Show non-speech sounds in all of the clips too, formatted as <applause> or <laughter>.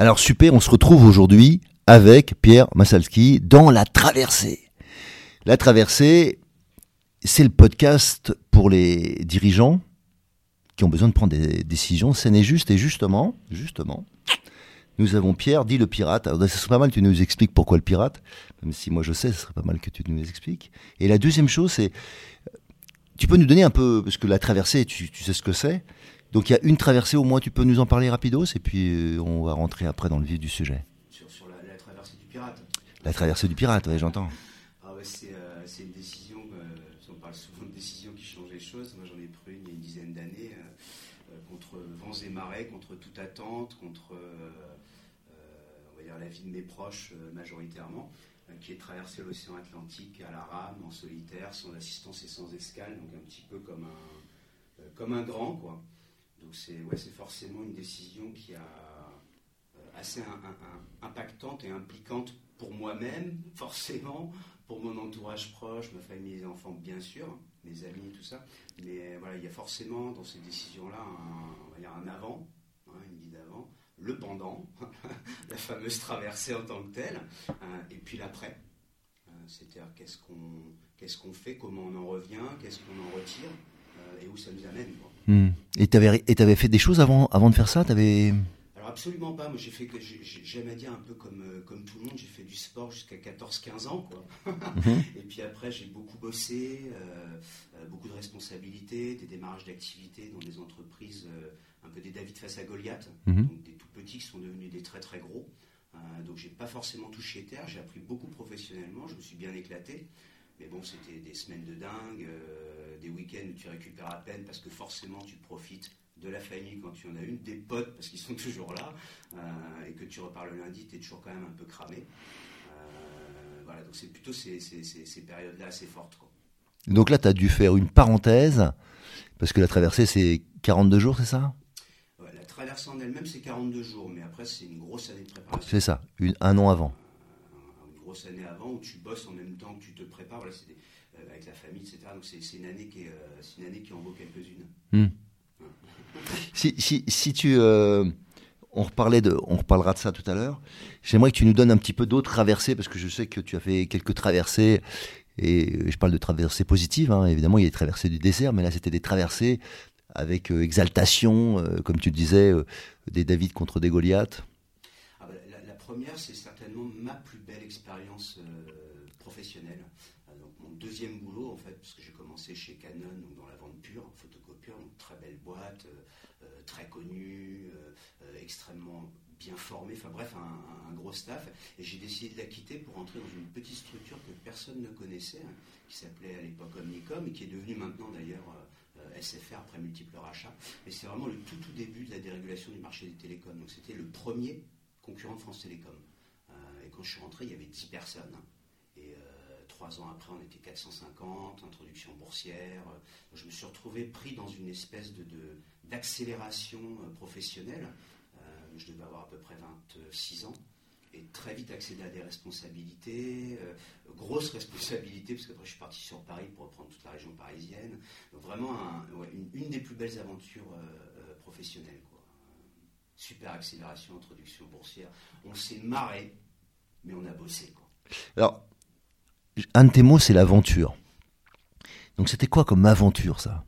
Alors super, on se retrouve aujourd'hui avec Pierre Masalski dans La Traversée. La Traversée, c'est le podcast pour les dirigeants qui ont besoin de prendre des décisions saines et justes. Et justement, justement, nous avons Pierre, dit le pirate. Alors, ce serait pas mal que tu nous expliques pourquoi le pirate, même si moi je sais, ce serait pas mal que tu nous expliques. Et la deuxième chose, c'est, tu peux nous donner un peu, parce que la traversée, tu sais ce que c'est. Donc il y a une traversée au moins, tu peux nous en parler rapidos et puis euh, on va rentrer après dans le vif du sujet. Sur, la, traversée du pirate. La traversée du pirate, oui, j'entends. Ah ouais, euh, c'est une décision, euh, on parle souvent de décision qui change les choses. Moi j'en ai pris une il y a une dizaine d'années contre vents et marées, contre toute attente, contre on va dire la vie de mes proches majoritairement qui est traversé l'océan Atlantique à la rame, en solitaire, sans assistance et sans escale, donc un petit peu comme un, comme un grand, quoi. Donc c'est ouais, forcément une décision qui a euh, assez impactante et impliquante pour moi-même, <laughs> forcément, pour mon entourage proche, ma famille, mes enfants, bien sûr, mes amis, tout ça. Mais voilà, il y a forcément dans ces décisions-là un, un avant, hein, une vie d'avant, le pendant, <laughs> la fameuse traversée en tant que telle, hein, et puis l'après. Euh, c'est-à-dire qu'est-ce qu'on qu'on fait, comment on en revient, qu'est-ce qu'on en retire, euh, et où ça nous amène. Hmm. Et tu avais, fait des choses avant, avant de faire ça avais... Alors absolument pas. Moi, j'ai fait, j'aime à dire un peu comme, euh, comme tout le monde, j'ai fait du sport jusqu'à 14-15 ans. Quoi. <laughs> Mhm. Et puis après, j'ai beaucoup bossé, euh, euh, beaucoup de responsabilités, des démarrages d'activités dans des entreprises, un peu des David face à Goliath, mhm. donc des tout petits qui sont devenus des très très gros. donc j'ai pas forcément touché terre, j'ai appris beaucoup professionnellement, je me suis bien éclaté. Mais bon, c'était des semaines de dingue, euh, des week-ends où tu récupères à peine parce que forcément tu profites de la famille quand tu en as une, des potes parce qu'ils sont <laughs> toujours là, euh, et que tu repars le lundi, tu es toujours quand même un peu cramé. Euh, voilà, donc c'est plutôt ces, périodes-là assez fortes. Donc là, tu as dû faire une parenthèse, parce que la traversée, c'est 42 jours, c'est ça? La traversée en elle-même, c'est 42 jours, mais après, c'est une grosse année de préparation. C'est ça, un an avant grosse année avant où tu bosses en même temps que tu te prépares euh, avec la famille, etc. Donc c'est une, année qui euh, une année qui en vaut quelques-unes. Hmm. Si, si, si, tu. Euh, on, reparlait de, on reparlera de ça tout à l'heure. J'aimerais que tu nous donnes un petit peu d'autres traversées, parce que je sais que tu as fait quelques traversées, et je parle de traversées positives, hein. évidemment, il y a des traversées du désert, mais là, c'était des traversées avec exaltation, comme tu disais, des David contre des Goliaths. Ah bah, la, première, c'est ma expérience euh, professionnelle. Euh, donc mon deuxième boulot, en fait, parce que j'ai commencé chez Canon, donc dans la vente pure, photocopieur, donc très belle boîte, euh, très connue, extrêmement bien formée, enfin bref, un, gros staff. Et j'ai décidé de la quitter pour entrer dans une petite structure que personne ne connaissait, hein, qui s'appelait à l'époque Omnicom et qui est devenue maintenant d'ailleurs SFR après multiples rachats. Et c'est vraiment le tout tout début de la dérégulation du marché des télécoms. Donc c'était le premier concurrent de France Télécom. Euh, quand je suis rentré, il y avait 10 personnes. Et euh, trois ans après, on était 450, introduction boursière. je me suis retrouvé pris dans une espèce de, d'accélération euh, professionnelle. je devais avoir à peu près 26 ans et très vite accéder à des responsabilités, grosses responsabilités, parce qu'après je suis parti sur Paris pour reprendre toute la région parisienne. Donc vraiment une, des plus belles aventures professionnelles super accélération, introduction boursière. On s'est marré, mais on a bossé. Quoi. Alors, un de tes mots, c'est l'aventure. Donc c'était quoi comme aventure ça?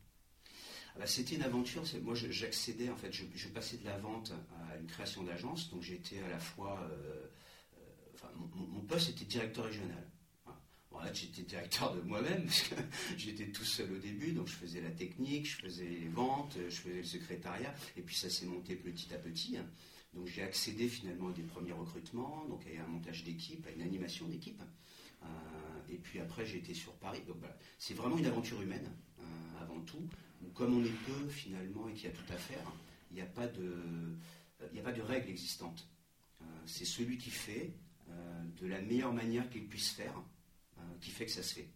Ah bah, C'était une aventure. Moi, j'accédais, en fait, je, passais de la vente à une création d'agence. Donc, j'étais à la fois. mon, poste était directeur régional. j'étais directeur de moi-même, <laughs> parce que j'étais tout seul au début, donc je faisais la technique, je faisais les ventes, je faisais le secrétariat, et puis ça s'est monté petit à petit. Donc j'ai accédé finalement à des premiers recrutements, donc à un montage d'équipe, à une animation d'équipe. Euh, et puis après j'ai été sur Paris. Donc c'est vraiment une aventure humaine euh, avant tout, comme on est peu finalement et qu'il y a tout à faire, il n'y a pas de, il a pas de règles existantes. Euh, c'est celui qui fait de la meilleure manière qu'il puisse faire, qui fait que ça se fait.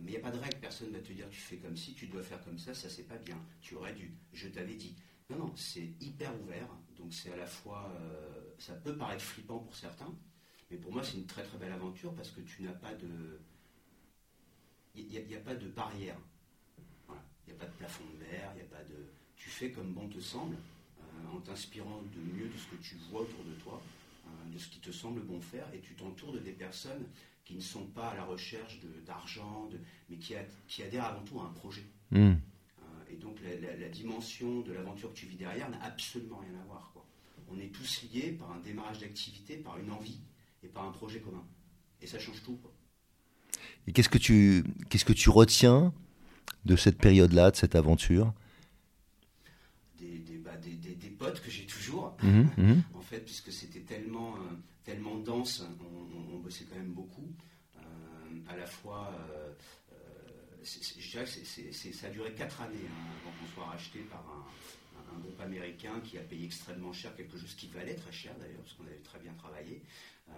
mais il n'y a pas de règle, personne ne va te dire tu fais comme si, tu dois faire comme ça, ça c'est pas bien, tu aurais dû, je t'avais dit. Non, non, c'est hyper ouvert. Donc c'est à la fois, euh, ça peut paraître flippant pour certains, mais pour moi c'est une très très belle aventure parce que tu n'as pas de, il n'y a, pas de barrière. Il n'y a pas de plafond de verre, il n'y a pas de, tu fais comme bon te semble, euh, en t'inspirant de mieux de ce que tu vois autour de toi, euh, de ce qui te semble bon faire, et tu t'entoures de des personnes qui ne sont pas à la recherche d'argent, mais qui, adhèrent avant tout à un projet. Hmm. Et donc la, dimension de l'aventure que tu vis derrière n'a absolument rien à voir. On est tous liés par un démarrage d'activité, par une envie et par un projet commun. Et ça change tout. Et qu'est-ce que tu qu'est-ce que tu retiens de cette période-là, de cette aventure? Des, bah, potes que j'ai toujours, mmh, mmh. <laughs> en fait, puisque c'était tellement, euh, tellement dense, on, bossait quand même beaucoup. Euh, à la fois, euh, je dirais que ça a duré quatre années hein, avant qu'on soit racheté par un, groupe américain qui a payé extrêmement cher, quelque chose qui valait très cher d'ailleurs, parce qu'on avait très bien travaillé. Euh,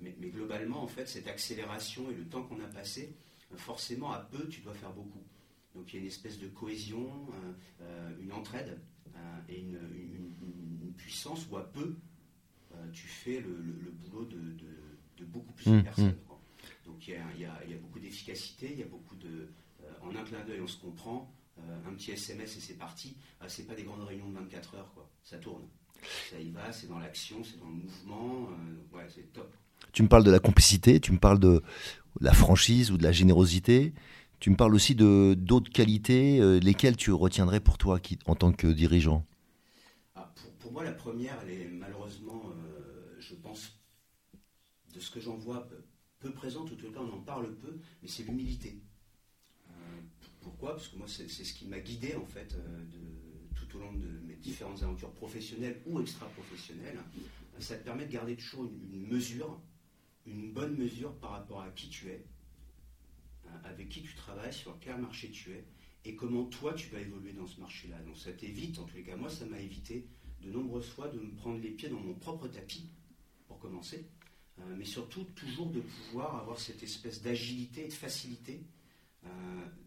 mais, globalement, en fait, cette accélération et le temps qu'on a passé, forcément, à peu, tu dois faire beaucoup. Donc il y a une espèce de cohésion, euh, une entraide et une, puissance où à peu, tu fais le, boulot de, beaucoup plus de mmh, personnes. Mmh. Donc il y, a, beaucoup d'efficacité, il y a beaucoup de, en un clin d'œil, on se comprend. Euh, un petit SMS et c'est parti. Ah, c'est pas des grandes réunions de 24 heures, quoi. Ça tourne. Ça y va, c'est dans l'action, c'est dans le mouvement. Euh, ouais, c'est top. Tu me parles de la complicité, tu me parles de la franchise ou de la générosité. Tu me parles aussi de d'autres qualités, euh, lesquelles tu retiendrais pour toi qui, en tant que dirigeant? Ah, pour, moi, la première, elle est malheureusement, je pense, de ce que j'en vois, peu, présente, ou tout le temps on en parle peu, mais c'est l'humilité. Pourquoi? Parce que moi, c'est ce qui m'a guidé, en fait, euh, tout au long de mes différentes aventures professionnelles ou extra-professionnelles. Ça te permet de garder toujours une, mesure, une bonne mesure par rapport à qui tu es, hein, avec qui tu travailles, sur quel marché tu es, et comment toi, tu vas évoluer dans ce marché-là. Donc ça t'évite, en tous les cas, moi, ça m'a évité de nombreuses fois de me prendre les pieds dans mon propre tapis, pour commencer, euh, mais surtout toujours de pouvoir avoir cette espèce d'agilité et de facilité euh,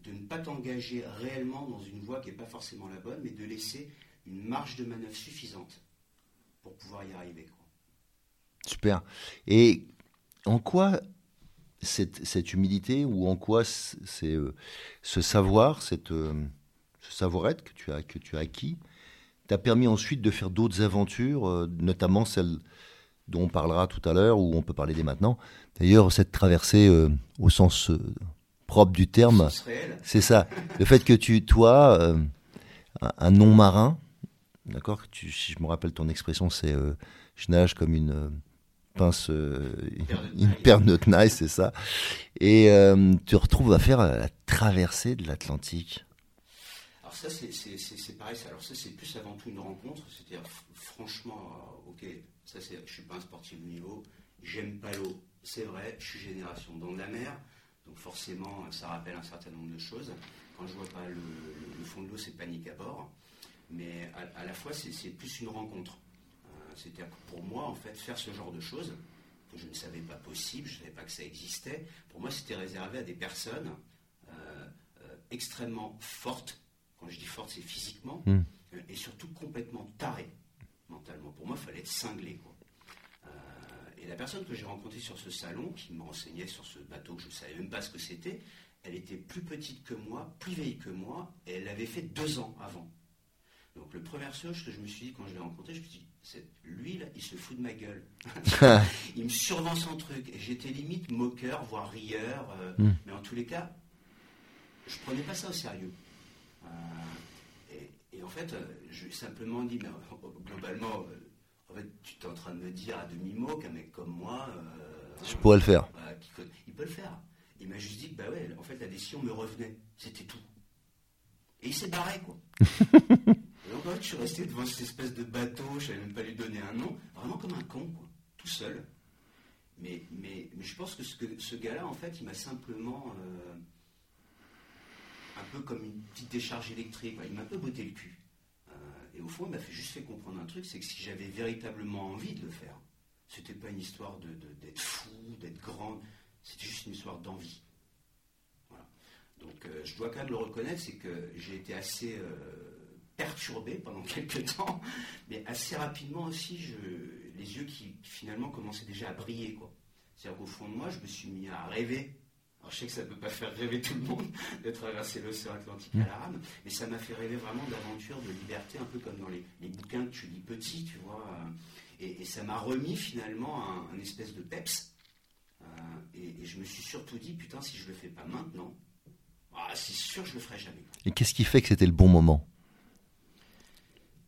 de ne pas t'engager réellement dans une voie qui n'est pas forcément la bonne, mais de laisser une marge de manœuvre suffisante pour pouvoir y arriver. Super. Et en quoi cette, humilité ou en quoi c'est euh, ce savoir, cette, euh, ce savoir-être que tu as, que tu as acquis, t'a permis ensuite de faire d'autres aventures, notamment celle dont on parlera tout à l'heure, ou on peut parler dès maintenant. D'ailleurs, cette traversée au sens propre du terme. C'est ça. Le fait que tu, toi, euh, un non-marin, d'accord Si je me rappelle ton expression, c'est euh, je nage comme une euh, pince, une paire de nice, c'est ça. Et tu retrouves à faire la traversée de l'Atlantique. Alors ça, c'est pareil. Alors ça, c'est plus avant tout une rencontre. C'est-à-dire, franchement, ok, ça, je suis pas un sportif de niveau. J'aime pas l'eau. C'est vrai, je suis génération dans la mer. Donc forcément, ça rappelle un certain nombre de choses. Quand je vois pas le, fond de l'eau, c'est panique à bord. Mais à, la fois, c'est plus une rencontre. Euh, C'était pour moi, en fait, faire ce genre de choses que je ne savais pas possible, je ne savais pas que ça existait. Pour moi, c'était réservé à des personnes euh, euh, extrêmement fortes. Quand je dis fortes, c'est physiquement, hmm. et surtout complètement tarées mentalement. Pour moi, il fallait être cinglé. Quoi. Et la personne que j'ai rencontrée sur ce salon, qui m'enseignait sur ce bateau, je ne savais même pas ce que c'était, elle était plus petite que moi, plus vieille que moi, et elle l'avait fait deux ans avant. Donc le premier chose que je me suis dit quand je l'ai rencontré, je me suis dit, lui là, il se fout de ma gueule. <laughs> il me survend son truc. Et j'étais limite moqueur, voire rieur. Euh, hmm. Mais en tous les cas, je prenais pas ça au sérieux. Euh, en fait, euh, je lui ai simplement dit, mais, globalement, en fait, tu es en train de me dire à demi-mot qu'un mec comme moi. euh, Je pourrais le faire. bah, il peut le faire. Il m'a juste dit que, bah ouais, en fait, la décision me revenait. C'était tout. Et il s'est barré, quoi. et <laughs> donc, en fait, je suis resté devant cette espèce de bateau, je savais même pas lui donner un nom, vraiment comme un con, quoi, tout seul. Mais, mais, mais je pense que ce, que- ce gars-là, en fait, il m'a simplement. euh, un peu comme une petite décharge électrique. Il m'a un peu botté le cul. Et au fond, il m'a fait juste fait comprendre un truc, c'est que si j'avais véritablement envie de le faire, c'était pas une histoire d'être fou, d'être grand, c'était juste une histoire d'envie. Voilà. Donc euh, je dois quand même le reconnaître, c'est que j'ai été assez euh, perturbé pendant <laughs> quelques temps, mais assez rapidement aussi, les yeux qui finalement commençaient déjà à briller. C'est-à-dire qu'au fond de moi, je me suis mis à rêver. Alors je sais que ça ne peut pas faire rêver tout le monde <laughs> de traverser l'océan Atlantique à la rame, mais ça m'a fait rêver vraiment d'aventure, de liberté, un peu comme dans les, les bouquins que tu lis petit, tu vois. euh, Et, et ça m'a remis finalement un, un espèce de peps. Euh, et, et je me suis surtout dit, putain, si je le fais pas maintenant, ah, c'est sûr que je le ferai jamais. Et qu'est-ce qui fait que c'était le bon moment?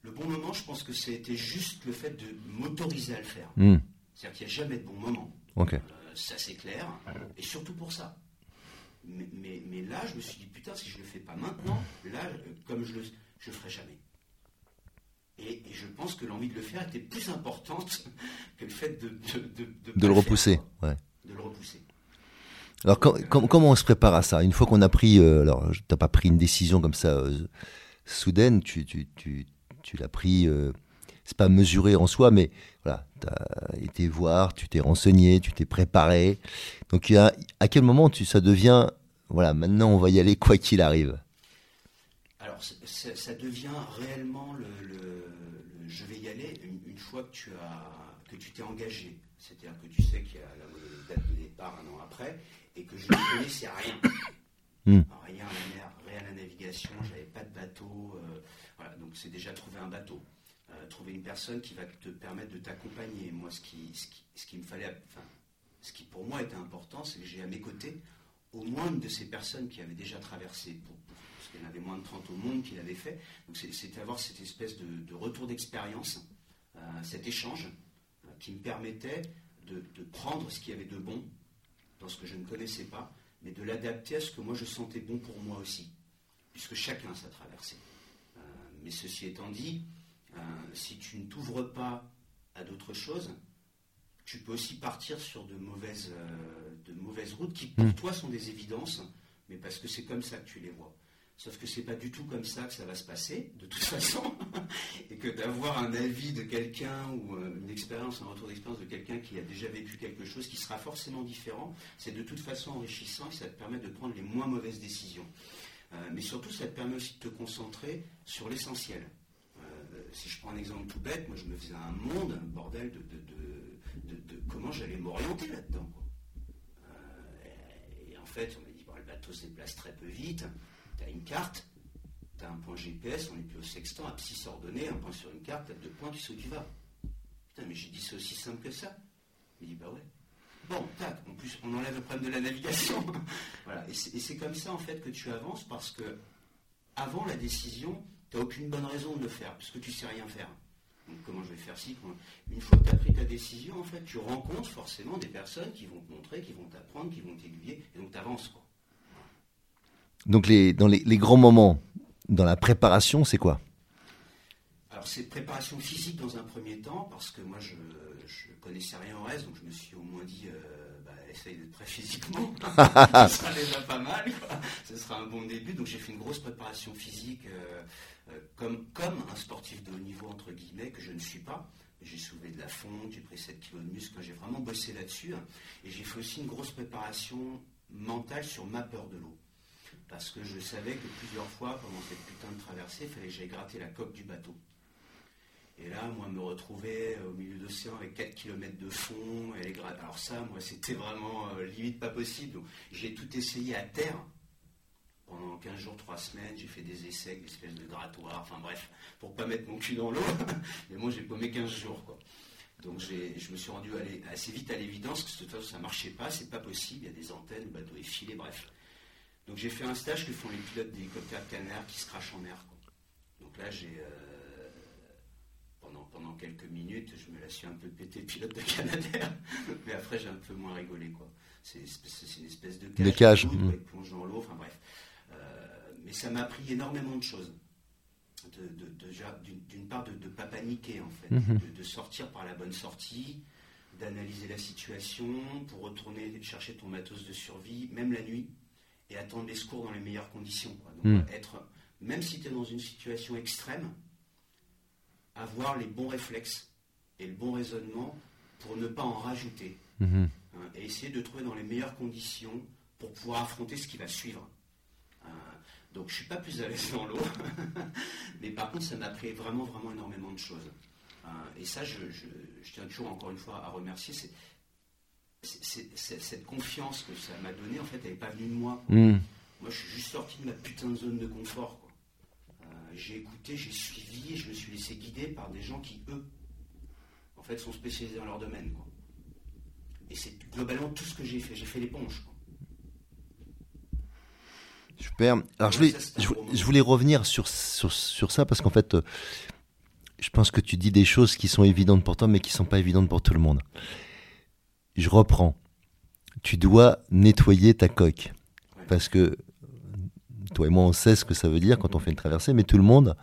Le bon moment, je pense que c'était juste le fait de m'autoriser à le faire. Hmm, C'est-à-dire qu'il n'y a jamais de bon moment. Ok. Euh, ça c'est clair, et surtout pour ça. Mais, mais- mais là, je me suis dit, putain, si je ne le fais pas maintenant, là, euh, comme je le je le ferai jamais. Et, et je pense que l'envie de le faire était plus importante <laughs> que le fait de, de, de, le repousser. Ouais. De le repousser. Alors com- com- comment on se prépare à ça? Une fois qu'on a pris, euh, alors t'as pas pris une décision comme ça euh, soudaine, tu, tu, tu, tu l'as pris, euh, c'est pas mesuré en soi, mais voilà, t'as été voir, tu t'es renseigné, tu t'es préparé. Donc à quel moment tu, ça devient, voilà, maintenant on va y aller quoi qu'il arrive? Alors, ça devient réellement le, le- le je vais y aller une, une fois que tu as que tu t'es engagé. C'est-à-dire que tu sais qu'il y a la date de départ un an après et que je ne connaissais rien. <coughs> Hmm. Rien à la mer, rien à la navigation, j'avais pas de bateau. euh, voilà, donc c'est déjà trouver un bateau. Euh, trouver une personne qui va te permettre de t'accompagner. Moi, ce qui, ce qui, ce qui me fallait, enfin, ce qui pour moi était important, c'est que j'ai à mes côtés au moins une de ces personnes qui avaient déjà traversé, parce qu'il y en avait moins de 30 au monde qui l'avaient fait. Donc c'était avoir cette espèce de, retour d'expérience, euh, cet échange euh, qui me permettait de, prendre ce qu'il y avait de bon dans ce que je ne connaissais pas, mais de l'adapter à ce que moi je sentais bon pour moi aussi, puisque chacun sa traversée. Euh, mais ceci étant dit, si tu ne t'ouvres pas à d'autres choses, tu peux aussi partir sur de mauvaises, euh, de mauvaises routes qui pour Mm. toi sont des évidences, mais parce que c'est comme ça que tu les vois. Sauf que c'est pas du tout comme ça que ça va se passer, de toute <laughs> façon, et que d'avoir un avis de quelqu'un ou euh, une expérience, un retour d'expérience de quelqu'un qui a déjà vécu quelque chose qui sera forcément différent, c'est de toute façon enrichissant et ça te permet de prendre les moins mauvaises décisions. Euh, mais surtout, ça te permet aussi de te concentrer sur l'essentiel. Si je prends un exemple tout bête, moi je me faisais un monde, un bordel de, de- de- comment j'allais m'orienter là-dedans. Euh, et en fait, on m'a dit, bon, le bateau se déplace très peu vite, tu as une carte, tu as un point GPS, on est plus au sextant, abscisse ordonnée, un point sur une carte, tu as deux points, tu sais où tu vas. Putain, mais j'ai dit, c'est aussi simple que ça. Il dit, bah ouais. Bon, tac, en plus, on enlève le problème de la navigation. <laughs> voilà, et c'est comme ça, en fait, que tu avances, parce que avant la décision, tu n'as aucune bonne raison de le faire, puisque tu sais rien faire. Donc, comment je vais faire ci comment- Une fois que tu as pris ta décision, en fait, tu rencontres forcément des personnes qui vont te montrer, qui vont t'apprendre, qui vont t'aiguiller, et donc tu avances, quoi. Donc les, dans les, les grands moments, dans la préparation, c'est quoi? Alors, c'est préparation physique dans un premier temps, parce que moi, je ne connaissais rien au reste, donc je me suis au moins dit, euh, essaye d'être prêt physiquement. <laughs> Ce sera déjà pas mal, quoi. Ce sera un bon début. Donc, j'ai fait une grosse préparation physique, euh, euh, comme, comme un sportif de haut niveau, entre guillemets, que je ne suis pas. J'ai soulevé de la fonte, j'ai pris 7 kilos de muscle, j'ai vraiment bossé là-dessus. hein. Et j'ai fait aussi une grosse préparation mentale sur ma peur de l'eau. Parce que je savais que plusieurs fois, pendant cette putain de traversée, il fallait que j'aille gratter la coque du bateau. Et là, moi, me retrouver au milieu d'océan avec 4 km de fond, et les alors ça, moi, c'était vraiment euh, limite pas possible. J'ai tout essayé à terre. Pendant 15 jours, 3 semaines, j'ai fait des essais, avec des espèces de grattoirs, enfin bref, pour pas mettre mon cul dans l'eau. <laughs> Mais moi, j'ai paumé 15 jours. Donc je me suis rendu assez vite à l'évidence que de toute façon, ça marchait pas, c'est pas possible, il y a des antennes, le bateau est filé, bref. Donc j'ai fait un stage que font les pilotes d'hélicoptères Canard qui se crachent en mer. Donc là, j'ai pendant, pendant quelques minutes, je me la suis un peu pété pilote de Canadair, <laughs> mais après j'ai un peu moins rigolé quoi. C'est une espèce de cage, de cage. Mmh. plonge dans l'eau, enfin bref. mais ça m'a appris énormément de choses d'une part de ne pas paniquer en fait, Mhm. de, de sortir par la bonne sortie, d'analyser la situation pour retourner chercher ton matos de survie, même la nuit, et attendre les secours dans les meilleures conditions. quoi. Donc, Mhm. être, même si tu es dans une situation extrême, avoir les bons réflexes et le bon raisonnement pour ne pas en rajouter. Mhm. hein, et essayer de trouver dans les meilleures conditions pour pouvoir affronter ce qui va suivre. Euh, donc je suis pas plus à l'aise dans l'eau, <laughs> mais par contre ça m'a appris vraiment vraiment énormément de choses. Euh, et ça, je, je- je tiens toujours encore une fois à remercier. C'est, c'est- c'est- c'est- cette confiance que ça m'a donnée, en fait, elle n'est pas venue de moi. Mhm. Moi, je suis juste sorti de ma putain de zone de confort. quoi. J'ai écouté, j'ai suivi, et je me suis laissé guider par des gens qui, eux, en fait, sont spécialisés dans leur domaine. quoi. Et c'est globalement tout ce que j'ai fait. J'ai fait l'éponge. Super. Alors je voulais, je, je revenir sur, sur, sur ça parce qu'en fait, euh, je pense que tu dis des choses qui sont évidentes pour toi mais qui sont pas évidentes pour tout le monde. Je reprends. Tu dois nettoyer ta coque Ouais. parce que toi et moi on sait ce que ça veut dire quand on fait une traversée, mais tout le monde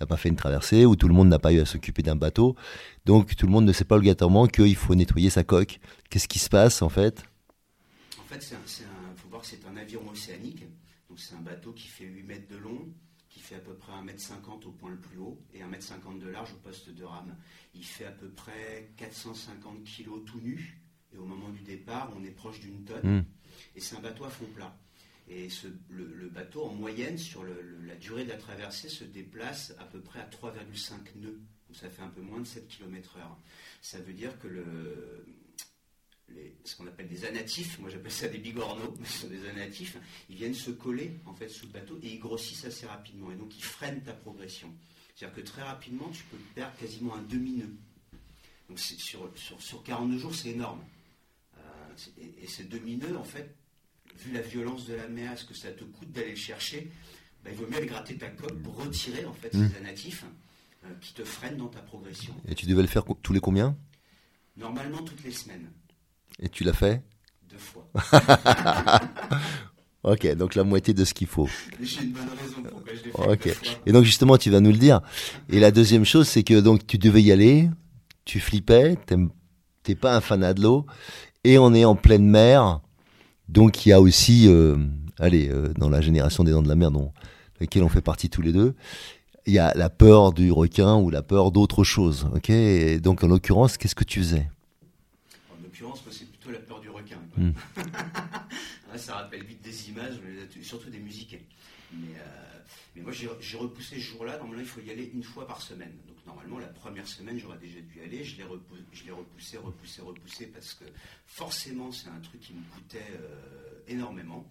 n'a pas fait une traversée ou tout le monde n'a pas eu à s'occuper d'un bateau, donc tout le monde ne sait pas obligatoirement qu'il faut nettoyer sa coque. Qu'est-ce qui se passe en fait? En fait, un- faut voir que c'est un avion océanique. Donc, c'est un bateau qui fait 8 mètres de long, qui fait à peu près 1 mètre 50 au point le plus haut et 1 mètre 50 de large au poste de rame. Il fait à peu près 450 kilos tout nu. Et au moment du départ, on est proche d'une tonne. Hmm. Et c'est un bateau à fond plat. Et le, bateau, en moyenne, sur la durée de la traversée, se déplace à peu près à 3,5 nœuds. Donc ça fait un peu moins de 7 km heure. Ça veut dire que ce qu'on appelle des anatifs, moi j'appelle ça des bigorneaux, mais <laughs> ce sont des anatifs, ils viennent se coller en fait sous le bateau et ils grossissent assez rapidement. Et donc ils freinent ta progression. C'est-à-dire que très rapidement, tu peux perdre quasiment un demi-nœud. Donc sur, sur, sur 42 jours, c'est énorme. Euh, et ces demi-nœuds, en fait, vu la violence de la mer, ce que ça te coûte d'aller le chercher, bah, il vaut mieux aller gratter ta coque pour retirer en fait Mm. ces anatifs euh, qui te freinent dans ta progression. Et tu devais le faire tous les combien? Normalement toutes les semaines, Et tu l'as fait? Deux fois. <laughs> Ok, donc la moitié de ce qu'il faut. J'ai une bonne raison pourquoi je l'ai fait Ok. deux fois. Et donc justement, tu vas nous le dire. Et la deuxième chose, c'est que donc tu devais y aller, tu flippais, t'es pas un fanat de l'eau, et on est en pleine mer, donc il y a aussi, euh, allez, euh, dans la génération des dents de la mer, dont laquelle on fait partie tous les deux, il y a la peur du requin ou la peur d'autre chose. Ok? Et donc en l'occurrence, qu'est-ce que tu faisais? En l'occurrence, moi, c'est plutôt la peur du requin. quoi. <laughs> Mm. Ouais, ça rappelle vite des images, mais surtout des musiques. Mais, euh, mais moi, j'ai j'ai repoussé ce jour-là. Normalement, il faut y aller une fois par semaine. Donc, normalement, la première semaine, j'aurais déjà dû y aller. Je l'ai repoussé, repoussé, repoussé, parce que forcément, c'est un truc qui me coûtait euh, énormément.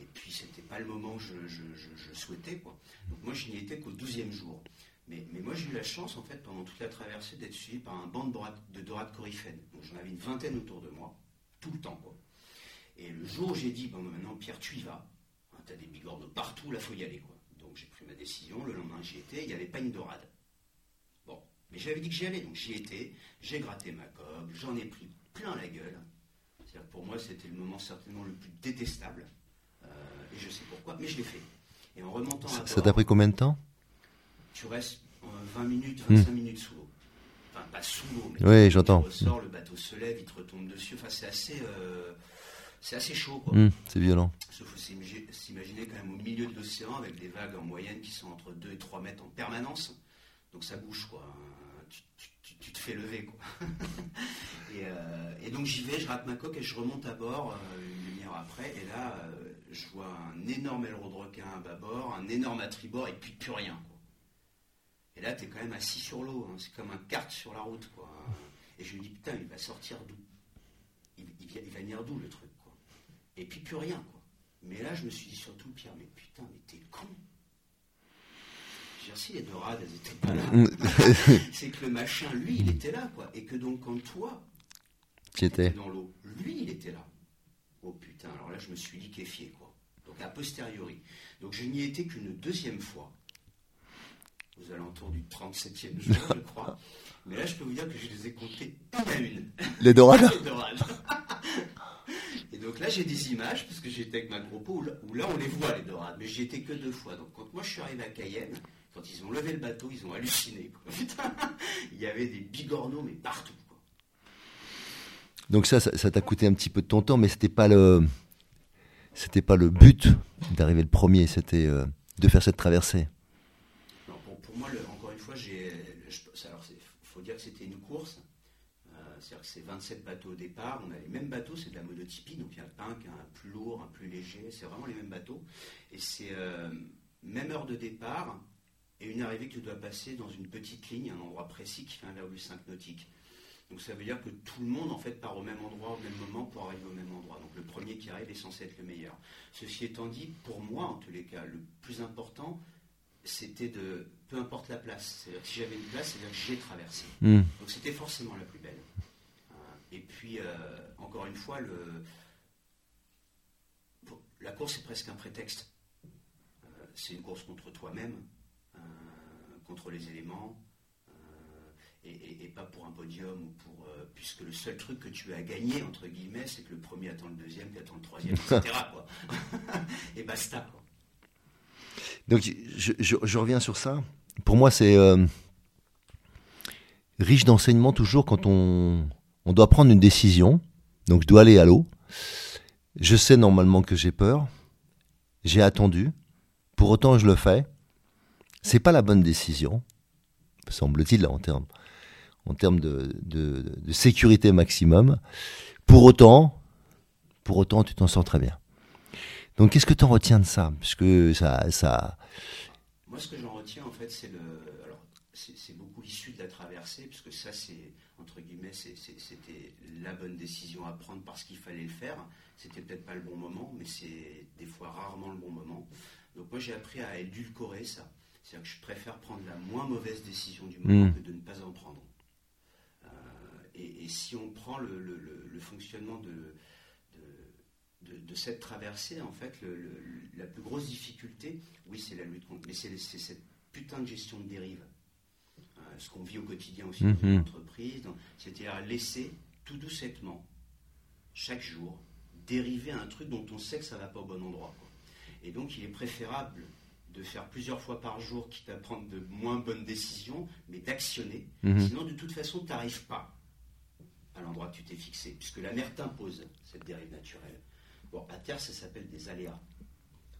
Et puis, c'était pas le moment que je, souhaitais. Quoi. Donc, moi, je n'y étais qu'au 12e jour. Mais, moi, j'ai eu la chance, en fait, pendant toute la traversée, d'être suivi par un banc de, dorades- de dorades coryphènes. Donc, j'en avais une vingtaine autour de moi, tout le temps. Quoi. Et le jour où j'ai dit, bon, maintenant, Pierre, tu y vas. Hein, T'as des bigorneaux partout, là, faut y aller. Quoi. Donc, j'ai pris ma décision. Le lendemain, j'y étais. Il n'y avait pas une dorade. Mais j'avais dit que j'y allais. Donc, j'y étais. J'ai gratté ma coque. J'en ai pris plein la gueule. C'est-à-dire pour moi, c'était le moment certainement le plus détestable. Euh, et je sais pourquoi, mais je l'ai fait. Et en remontant à Ça ça t'a pris combien de temps? Tu restes euh, 20 minutes, Hmm. 25 minutes sous l'eau. Enfin, pas sous l'eau, mais Oui, tu j'entends. ressors, le bateau se lève, il te retombe dessus. Enfin, c'est assez, euh, c'est assez chaud, quoi. Hum, C'est violent. Sauf faut s'imagi- s'imaginer quand même au milieu de l'océan avec des vagues en moyenne qui sont entre 2 et 3 mètres en permanence. Donc ça bouge, quoi. Tu, te fais lever, quoi. <laughs> et, euh, et donc j'y vais, je rate ma coque et je remonte à bord euh, une demi-heure après. Et là, euh, je vois un énorme aileron de requin à bâbord, un énorme à tribord et puis plus rien, quoi. Et là, tu es quand même assis sur l'eau. hein. C'est comme un kart sur la route, quoi. Et je me dis, putain, il va sortir d'où? Il, il va venir d'où le truc, quoi? Et puis plus rien, quoi. Mais là, je me suis dit surtout, Pierre, mais putain, mais t'es con. Dire, si les dorades, elles étaient pas là, <laughs> c'est que le machin, lui, il était là, quoi. Et que donc, quand toi, Tu étais. dans l'eau, lui, il était là. Oh putain, alors là, je me suis liquéfié, quoi. Donc, a posteriori. Donc, je n'y étais qu'une deuxième fois. aux alentours du 37e jour, je crois. Mais là, je peux vous dire que je les ai comptés une à une. Les dorades <laughs> <laughs> Et donc là, j'ai des images, parce que j'étais avec ma groupe où là, on les voit, les dorades. Mais j'y étais que deux fois. Donc quand moi, je suis arrivé à Cayenne, quand ils ont levé le bateau, ils ont halluciné. <laughs> Il y avait des bigorneaux, mais partout. Donc ça, ça t'a coûté un petit peu de ton temps, mais c'était pas le, c'était pas le but d'arriver le premier, c'était euh, de faire cette traversée. Non, pour, moi, encore une fois, j'ai, alors faut dire que c'était une course. Euh, c'est-à-dire que c'est 27 bateaux au départ. On a les mêmes bateaux, c'est de la monotypie, donc il y a un qui un plus lourd, un plus léger. C'est vraiment les mêmes bateaux. Et c'est euh, même heure de départ et une arrivée que tu dois passer dans une petite ligne, un endroit précis qui fait 1,5 nautique. Donc ça veut dire que tout le monde en fait part au même endroit au même moment pour arriver au même endroit. Donc le premier qui arrive est censé être le meilleur. Ceci étant dit, pour moi en tous les cas, le plus important, c'était de, peu importe la place, c'est-à-dire que si j'avais une place, c'est-à-dire que j'ai traversé. Hmm. Donc c'était forcément la plus belle. Euh, et puis, euh, encore une fois, le, la course est presque un prétexte. Euh, c'est une course contre toi-même, contre les éléments, et, pas pour un podium ou pour euh, puisque le seul truc que tu as gagné entre guillemets c'est que le premier attend le deuxième qui attend le troisième etc <laughs> et basta donc je, reviens sur ça. Pour moi c'est euh, riche d'enseignement toujours quand on, on doit prendre une décision. Donc je dois aller à l'eau. Je sais normalement que j'ai peur. J'ai attendu. Pour autant je le fais c'est pas la bonne décision semble-t-il en termes en de, sécurité maximum. Pour autant, pour autant, tu t'en sors très bien. Donc, qu'est-ce que tu en retiens de ça? Puisque ça, ça. Moi, ce que j'en retiens, en fait, c'est le. Alors, c'est beaucoup issu de la traversée, puisque ça, c'est entre guillemets, c'était la bonne décision à prendre parce qu'il fallait le faire. C'était peut-être pas le bon moment, mais c'est des fois rarement le bon moment. Donc, moi, j'ai appris à édulcorer ça. C'est-à-dire que je préfère prendre la moins mauvaise décision du moment hmm. que de ne pas en prendre. Et, si on prend le, fonctionnement de, de, cette traversée, en fait, la plus grosse difficulté, oui, c'est la lutte contre, mais c'est cette putain de gestion de dérive. Euh, ce qu'on vit au quotidien aussi dans une mhm. entreprise, c'est-à-dire laisser tout doucement, chaque jour, dériver un truc dont on sait que ça ne va pas au bon endroit. Et donc, il est préférable de faire plusieurs fois par jour, quitte à prendre de moins bonnes décisions, mais d'actionner. Mhm. Sinon, de toute façon, tu n'arrives pas à l'endroit que tu t'es fixé, puisque la mer t'impose cette dérive naturelle. Bon, à terre, ça s'appelle des aléas.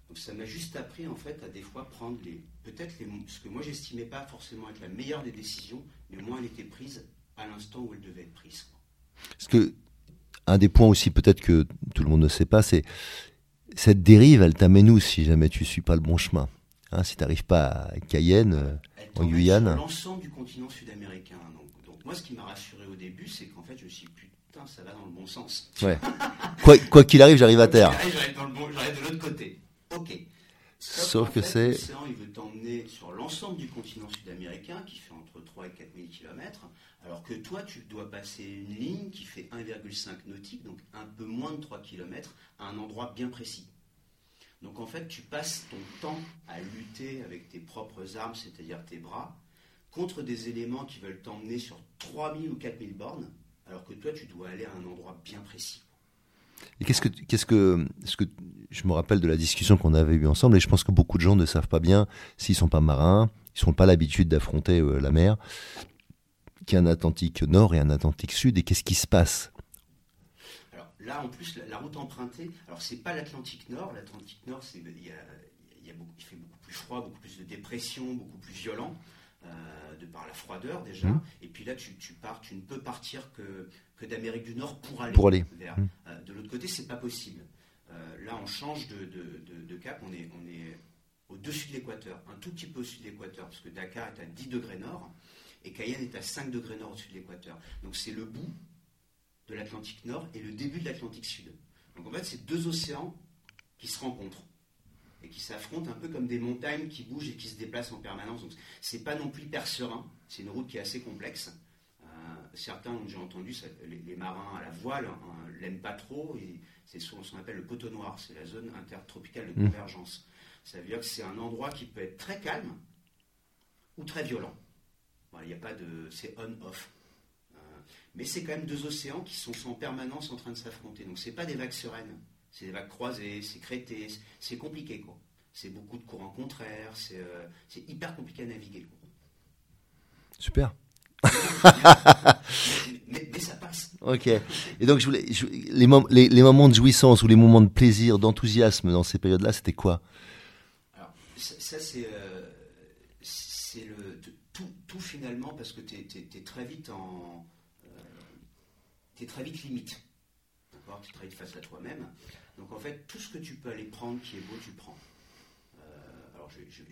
Donc ça m'a juste appris en fait à des fois prendre les peut-être les ce que moi j'estimais pas forcément être la meilleure des décisions, mais au moins elle était prise à l'instant où elle devait être prise. Parce que un des points aussi peut-être que tout le monde ne sait pas, c'est cette dérive, elle t'amène où si jamais tu suis pas le bon chemin? Hein, Si tu n'arrives pas à Cayenne, euh, en Guyane. L'ensemble du continent sud-américain. Moi, ce qui m'a rassuré au début, c'est qu'en fait, je me suis dit, putain, ça va dans le bon sens. Ouais. quoi qu'il arrive, j'arrive à terre. J'arrive de l'autre côté. Ok. Sauf, que c'est. L'océan, il veut t'emmener sur l'ensemble du continent sud-américain, qui fait entre 3 et 4 000 km, alors que toi, tu dois passer une ligne qui fait 1,5 nautique, donc un peu moins de 3 km, à un endroit bien précis. Donc en fait, tu passes ton temps à lutter avec tes propres armes, c'est-à-dire tes bras, contre des éléments qui veulent t'emmener sur 3000 ou 4000 bornes, alors que toi, tu dois aller à un endroit bien précis. Et qu'est-ce que, qu'est-ce que, ce que je me rappelle de la discussion qu'on avait eue ensemble, et je pense que beaucoup de gens ne savent pas bien s'ils sont pas marins, ils sont pas l'habitude d'affronter euh, la mer, qu'il y a un Atlantique Nord et un Atlantique Sud, et qu'est-ce qui se passe là, en plus, la, route empruntée, alors c'est pas l'Atlantique Nord, l'Atlantique Nord, c'est, il, y a, il, il fait beaucoup plus froid, beaucoup plus de dépression, beaucoup plus violent. Euh, de par la froideur déjà. Mmh. Et puis là, tu, pars, tu ne peux partir que, que d'Amérique du Nord pour aller, pour aller. vers. Mmh. Euh, de l'autre côté, c'est pas possible. Euh, là, on change de, de, cap, on est, on est au-dessus de l'équateur, un tout petit peu au-dessus de l'équateur, parce que Dakar est à 10 degrés nord et Cayenne est à 5 degrés nord au-dessus de l'équateur. Donc c'est le bout de l'Atlantique Nord et le début de l'Atlantique Sud. Donc en fait, c'est deux océans qui se rencontrent et qui s'affrontent un peu comme des montagnes qui bougent et qui se déplacent en permanence. Donc c'est pas non plus hyper serein, c'est une route qui est assez complexe. Euh, certains ont déjà entendu, les, marins à la voile hein, l'aiment pas trop, et c'est ce qu'on appelle le poteau noir, c'est la zone intertropicale de mmh. convergence. Ça veut dire que c'est un endroit qui peut être très calme, ou très violent. Il n'y a pas de. C'est on-off. Mais c'est quand même deux océans qui sont en permanence en train de s'affronter. Donc c'est pas des vagues sereines. C'est des vagues croisées, c'est crété, c'est compliqué quoi. C'est beaucoup de courants contraires, c'est euh, hyper compliqué à naviguer. Super. <laughs> mais, ça passe. Ok. Et donc, je voulais, les, les, moments de jouissance ou les moments de plaisir, d'enthousiasme dans ces périodes-là, c'était quoi? Alors, ça, c'est euh, c'est le tout, tout, finalement parce que tu es, très vite en. Euh, tu es très vite limite. D'accord Tu travailles face à toi-même. Donc, en fait, tout ce que tu peux aller prendre qui est beau, tu prends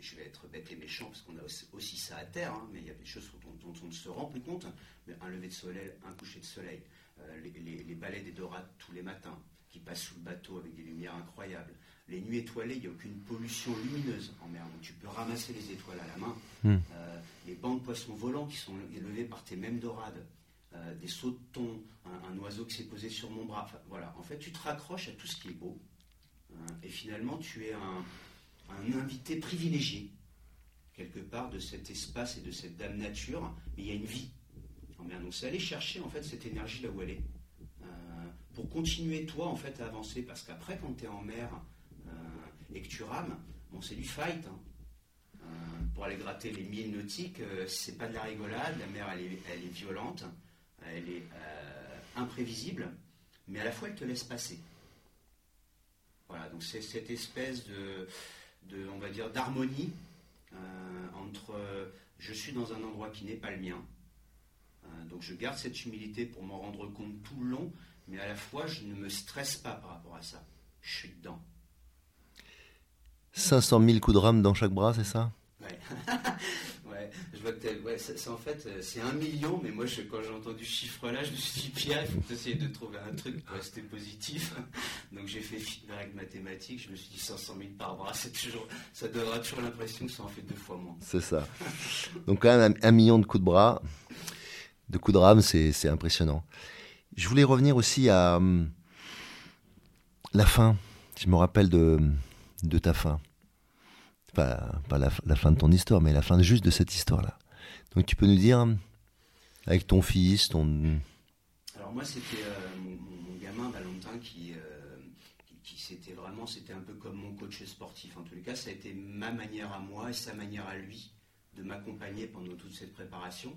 je, vais être bête et méchant parce qu'on a aussi, ça à terre, hein, mais il y a des choses dont, on ne se rend plus compte. Mais un lever de soleil, un coucher de soleil, euh, les, balais des dorades tous les matins qui passent sous le bateau avec des lumières incroyables. Les nuits étoilées, il n'y a aucune pollution lumineuse en mer, donc tu peux ramasser les étoiles à la main. Hmm. Euh, les bancs de poissons volants qui sont élevés par tes mêmes dorades. Euh, des sauts de thon, un, oiseau qui s'est posé sur mon bras. voilà, en fait, tu te raccroches à tout ce qui est beau. et finalement, tu es un, invité privilégié, quelque part, de cet espace et de cette dame nature, mais il y a une vie. Donc c'est aller chercher en fait cette énergie là où elle est, euh, pour continuer toi en fait à avancer, parce qu'après quand tu es en mer euh, et que tu rames, bon c'est du fight. Hein. Pour aller gratter les milles nautiques, c'est pas de la rigolade, la mer elle est violente, elle est imprévisible, mais à la fois elle te laisse passer. Voilà, donc c'est cette espèce de, de, on va dire, d'harmonie euh, entre euh, je suis dans un endroit qui n'est pas le mien. Euh, donc je garde cette humilité pour m'en rendre compte tout le long, mais à la fois je ne me stresse pas par rapport à ça. Je suis dedans. 500 000 coups de rame dans chaque bras, c'est ça? Ouais. <laughs> je vois que ouais, c'est, en fait, euh, c'est un million, mais moi, je, quand j'ai entendu ce chiffre-là, je me suis dit, Pierre, il faut essayer de trouver un truc pour rester positif. <laughs> Donc, j'ai fait la règle mathématique, je me suis dit 500 000 par bras, c'est toujours, ça donnera toujours l'impression que ça en fait deux fois moins. C'est ça. Donc, quand même, un, million de coups de bras, de coups de rame, c'est, c'est impressionnant. Je voulais revenir aussi à hum, la fin. Je me rappelle de, de ta fin pas, la, fin de ton histoire, mais la fin juste de cette histoire-là. Donc tu peux nous dire, avec ton fils, ton... Alors moi, c'était euh, mon, gamin Valentin qui, euh, qui, c'était vraiment, c'était un peu comme mon coach sportif. En tous les cas, ça a été ma manière à moi et sa manière à lui de m'accompagner pendant toute cette préparation.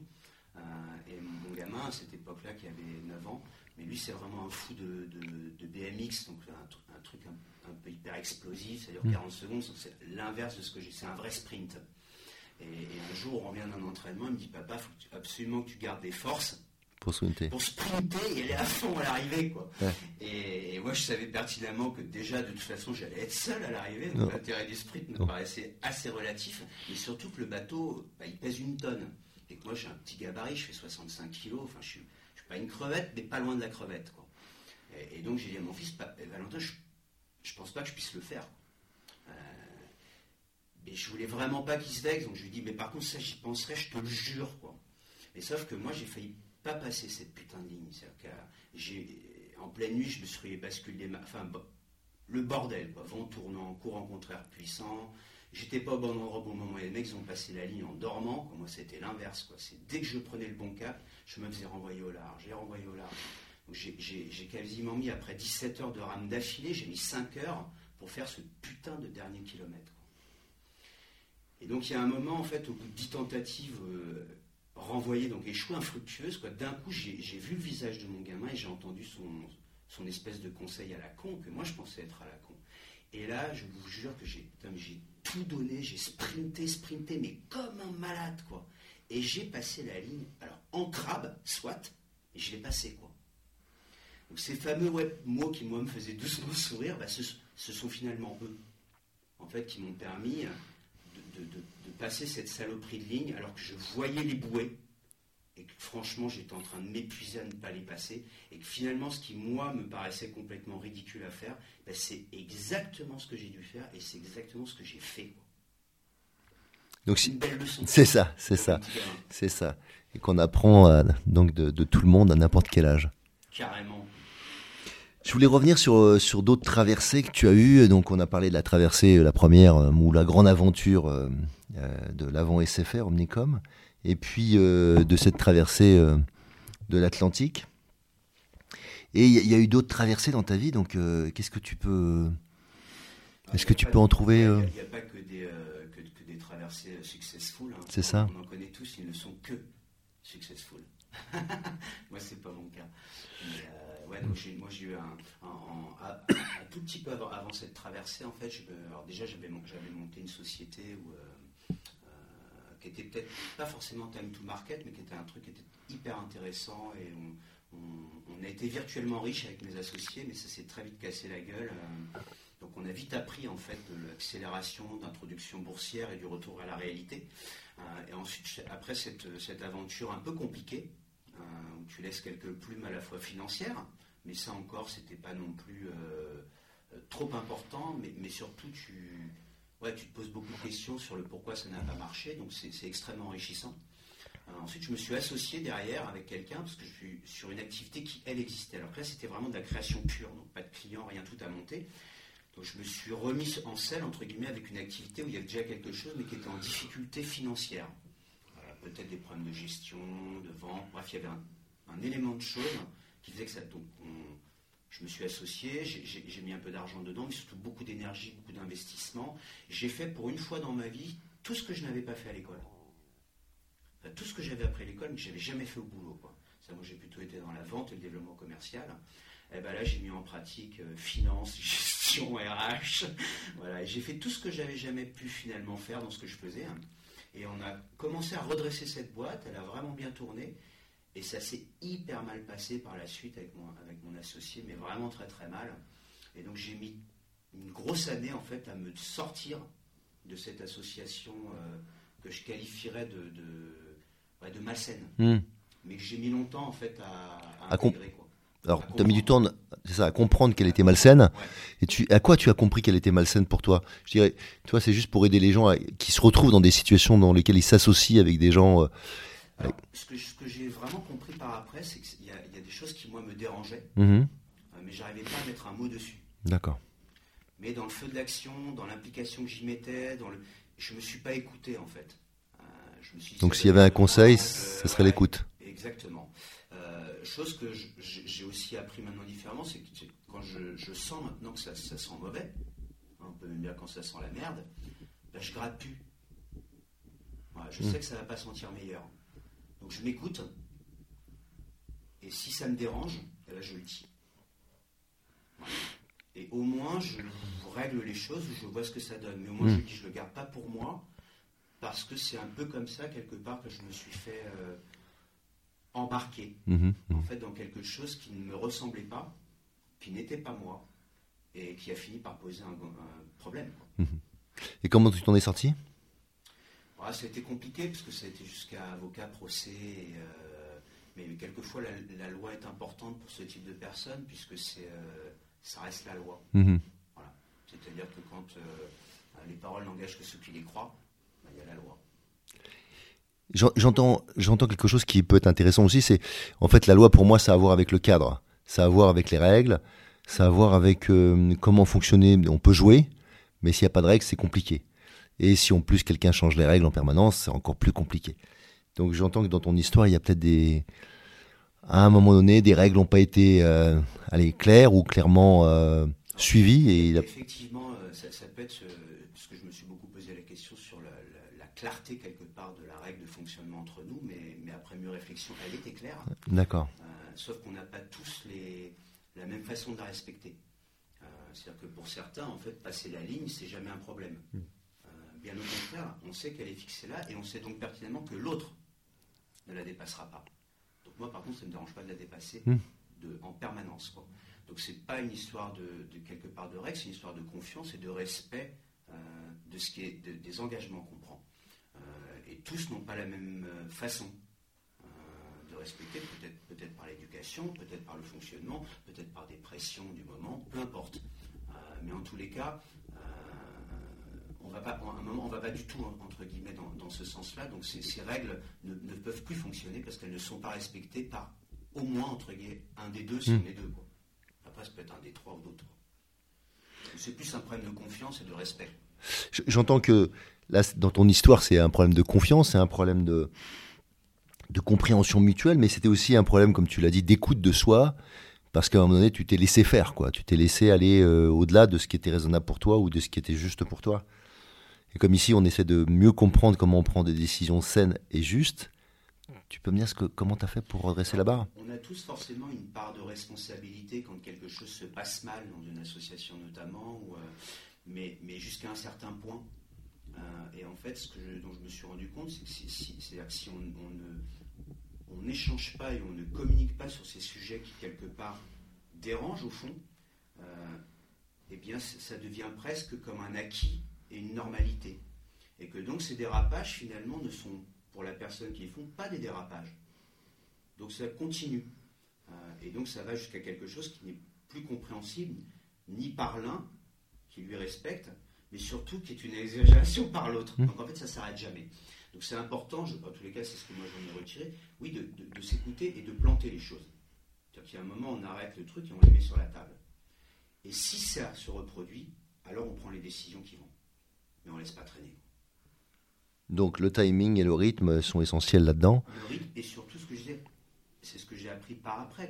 Euh, et mon gamin, à cette époque-là, qui avait 9 ans, mais lui, c'est vraiment un fou de, BMX, donc un, truc un, peu hyper explosif, ça dure 40 mm. secondes, c'est l'inverse de ce que j'ai, c'est un vrai sprint. Et, un jour, on revient d'un entraînement, il me dit Papa, il faut absolument que tu gardes des forces. Pour sprinter. Pour sprinter et aller à fond à l'arrivée. quoi. Et, moi, je savais pertinemment que déjà, de toute façon, j'allais être seul à l'arrivée. Donc l'intérêt du sprint me paraissait assez relatif. Mais surtout que le bateau, bah, il pèse une tonne. Et que moi, j'ai un petit gabarit, je fais 65 kilos. Enfin, je suis pas une crevette, mais pas loin de la crevette. Et, donc j'ai dit à mon fils, eh, Valentin, je, ne pense pas que je puisse le faire. Euh, mais je voulais vraiment pas qu'il se vexe, donc je lui dis, mais par contre, ça j'y penserai, je te le jure. Quoi. Et sauf que moi, j'ai failli pas passer cette putain de ligne. j'ai, en pleine nuit, je me suis basculé, enfin, le bordel, quoi. vent tournant, courant contraire puissant. J'étais pas au bon endroit au moment. Et les mecs ont passé la ligne en dormant. Moi, c'était l'inverse. Dès que je prenais le bon cap, je me faisais renvoyer au large, j'ai renvoyé au large. j'ai quasiment mis, après 17 heures de rame d'affilée, j'ai mis 5 heures pour faire ce putain de dernier kilomètre. Et donc il y a un moment, en fait, au bout de 10 tentatives euh, renvoyées, donc échouées, infructueuses, d'un coup j'ai vu le visage de mon gamin et j'ai entendu son espèce de conseil à la con, que moi je pensais être à la con. Et là, je vous jure que j'ai tout donné, j'ai sprinté, sprinté, mais comme un malade, quoi. Et j'ai passé la ligne, alors en crabe, soit, et je l'ai passé, quoi. Donc ces fameux mots qui, moi, me faisaient doucement <laughs> sourire, bah, ce, sont finalement eux, en fait, qui m'ont permis de, passer cette saloperie de ligne, alors que je voyais les bouées, et que franchement, j'étais en train de m'épuiser à ne pas les passer, et que finalement, ce qui, moi, me paraissait complètement ridicule à faire, bah, c'est exactement ce que j'ai dû faire, et c'est exactement ce que j'ai fait, quoi. Donc c'est ça, c'est ça, c'est ça, et qu'on apprend donc de, tout le monde à n'importe quel âge. Carrément. Je voulais revenir sur, sur d'autres traversées que tu as eues. Donc, on a parlé de la traversée, la première, ou la grande aventure de l'avant SFR, Omnicom, et puis de cette traversée de l'Atlantique. Et il y, a eu d'autres traversées dans ta vie, donc qu'est-ce que tu peux est-ce que tu peux en trouver Il n'y a, pas que des, euh, que, des traversées euh, successful. Hein. C'est ça. On en connaît tous, ils ne sont que successful. <laughs> moi, c'est pas mon cas. Euh, ouais, donc moi, j'ai eu un, un, tout petit peu avant, avant, cette traversée, en fait, je, alors déjà, j'avais monté une société où, qui était peut-être pas forcément time to market, mais qui était un truc qui était hyper intéressant et on, a été virtuellement riche avec mes associés, mais ça s'est très vite cassé la gueule. Donc on a vite appris en fait de l'accélération d'introduction boursière et du retour à la réalité. Euh, et ensuite, après cette, aventure un peu compliquée, euh, où tu laisses quelques plumes à la fois financières, mais ça encore, c'était pas non plus euh, trop important, mais, surtout tu, ouais, tu te poses beaucoup de questions sur le pourquoi ça n'a pas marché, donc c'est extrêmement enrichissant. ensuite, je me suis associé derrière avec quelqu'un parce que je suis sur une activité qui, elle, existait. Alors là, c'était vraiment de la création pure, donc pas de clients, rien tout à monter je me suis remis en selle, entre guillemets, avec une activité où il y avait déjà quelque chose, mais qui était en difficulté financière. Peut-être des problèmes de gestion, de vente, bref, il y avait un, élément de choses qui faisait que ça. Donc, je me suis associé, j'ai mis un peu d'argent dedans, mais surtout beaucoup d'énergie, beaucoup d'investissement. J'ai fait pour une fois dans ma vie tout ce que je n'avais pas fait à l'école. tout ce que j'avais appris à l'école, mais que je n'avais jamais fait au boulot. Moi, j'ai plutôt été dans la vente et le développement commercial. Et eh ben là, j'ai mis en pratique euh, finance, <laughs> gestion, RH. voilà, j'ai fait tout ce que j'avais jamais pu finalement faire dans ce que je faisais. Et on a commencé à redresser cette boîte. Elle a vraiment bien tourné. Et ça s'est hyper mal passé par la suite avec mon, avec mon associé, mais vraiment très très mal. Et donc j'ai mis une grosse année en fait à me sortir de cette association euh, que je qualifierais de, de, de malsaine. Hmm. Mais que j'ai mis longtemps en fait à, intégrer. Alors, tu as mis du temps ça, à comprendre qu'elle était malsaine. Et tu, à quoi tu as compris qu'elle était malsaine pour toi? Je dirais, tu vois, c'est juste pour aider les gens qui se retrouvent dans des situations dans lesquelles ils s'associent avec des gens. Euh, ce que, j'ai vraiment compris par après, c'est qu'il y, a des choses qui, moi, me dérangeaient, mmh euh, mais j'arrivais pas à mettre un mot dessus. D'accord. Mais dans le feu de l'action, dans l'implication que j'y mettais, dans le... je me suis pas écouté, en fait. Euh, je me suis Donc, s'il y avait un conseil, ce serait l'écoute. Exactement chose que j'ai aussi appris maintenant différemment, c'est que quand je, sens maintenant que ça, sent mauvais, hein, on peut même dire quand ça sent la merde, ben je gratte plus. je hmm. sais que ça ne va pas sentir meilleur. Donc je m'écoute, et si ça me dérange, eh ben, je le dis. Et au moins, je règle les choses, je vois ce que ça donne. Mais au moins, je hmm. dis, je ne le garde pas pour moi, parce que c'est un peu comme ça, quelque part, que je me suis fait euh, embarqué mhm, mhm. en fait dans quelque chose qui ne me ressemblait pas, qui n'était pas moi, et qui a fini par poser un, problème. Et comment tu t'en es sorti? Ah, Ça a été compliqué parce que ça a été jusqu'à avocat, procès. Euh, mais quelquefois la, loi est importante pour ce type de personnes puisque c'est euh, ça reste la loi. C'est-à-dire que quand euh, les paroles n'engagent que ceux qui les croient, ben, il y a la loi. J'entends, j'entends quelque chose qui peut être intéressant aussi, c'est en fait la loi pour moi, ça a à voir avec le cadre, ça a à voir avec les règles, ça a à voir avec comment fonctionner. On peut jouer, mais s'il n'y a pas de règles, c'est compliqué. Et si en plus quelqu'un change les règles en permanence, c'est encore plus compliqué. Donc j'entends que dans ton histoire, il y a peut-être des, à un moment donné, des règles n'ont pas été euh, allez, claires ou clairement euh, suivies. Et Effectivement, ça, ça, peut être, parce que je me suis beaucoup posé la question sur la, la clarté quelque part de la règle de fonctionnement entre nous, mais, mais après mieux réflexion, elle était claire. D'accord. Euh, sauf qu'on n'a pas tous les, la même façon de la respecter. Euh, c'est-à-dire que pour certains, en fait, passer la ligne, c'est jamais un problème. Hmm. Euh, bien au contraire, on sait qu'elle est fixée là et on sait donc pertinemment que l'autre ne la dépassera pas. Donc moi, par contre, ça ne me dérange pas de la dépasser hmm. de, en permanence. Quoi. Donc c'est pas une histoire de, de, quelque part de règle, c'est une histoire de confiance et de respect de ce qui est des engagements qu'on prend et tous n'ont pas la même euh, façon euh, de respecter, peut-être peut par l'éducation, peut-être par le fonctionnement, peut-être par des pressions du moment, peu importe. Euh, mais en tous les cas, on va pas, à un moment, on va pas du tout, entre guillemets, dans, ce sens-là. Donc ces, règles ne, peuvent plus fonctionner parce qu'elles ne sont pas respectées par au moins, entre guillemets, un des deux, si on est deux. Quoi. après, ça peut être un des trois ou d'autres. C'est plus un problème de confiance et de respect. J'entends que là, dans ton histoire, c'est un problème de confiance, c'est un problème de, de compréhension mutuelle, mais c'était aussi un problème, comme tu l'as dit, d'écoute de soi, parce qu'à un moment donné, tu t'es laissé faire, quoi. Tu t'es laissé aller euh, au-delà de ce qui était raisonnable pour toi ou de ce qui était juste pour toi. Et comme ici, on essaie de mieux comprendre comment on prend des décisions saines et justes, tu peux me dire comment tu as fait pour redresser la barre? On a tous forcément une part de responsabilité quand quelque chose se passe mal dans une association notamment, euh, mais, jusqu'à un certain point. Euh, et en fait, ce dont je me suis rendu compte, c'est que si, si, si on n'échange pas et on ne communique pas sur ces sujets qui, quelque part, dérangent au fond, euh, eh bien, ça devient presque comme un acquis et une normalité. Et que donc ces dérapages, finalement, ne sont, pour la personne qui les font, pas des dérapages. Donc ça continue. Euh, et donc ça va jusqu'à quelque chose qui n'est plus compréhensible, ni par l'un, qui lui respecte, mais surtout qui est une exagération par l'autre. Mmh. Donc en fait, ça ne s'arrête jamais. Donc c'est important, je, en tous les cas, c'est ce que moi j'en ai retiré, oui, de, s'écouter et de planter les choses. C'est-à-dire qu'il y a un moment, on arrête le truc et on les met sur la table. Et si ça se reproduit, alors on prend les décisions qui vont. Mais on ne laisse pas traîner. Donc le timing et le rythme sont essentiels là-dedans. Le rythme et surtout ce que je disais, c'est ce que j'ai appris par après.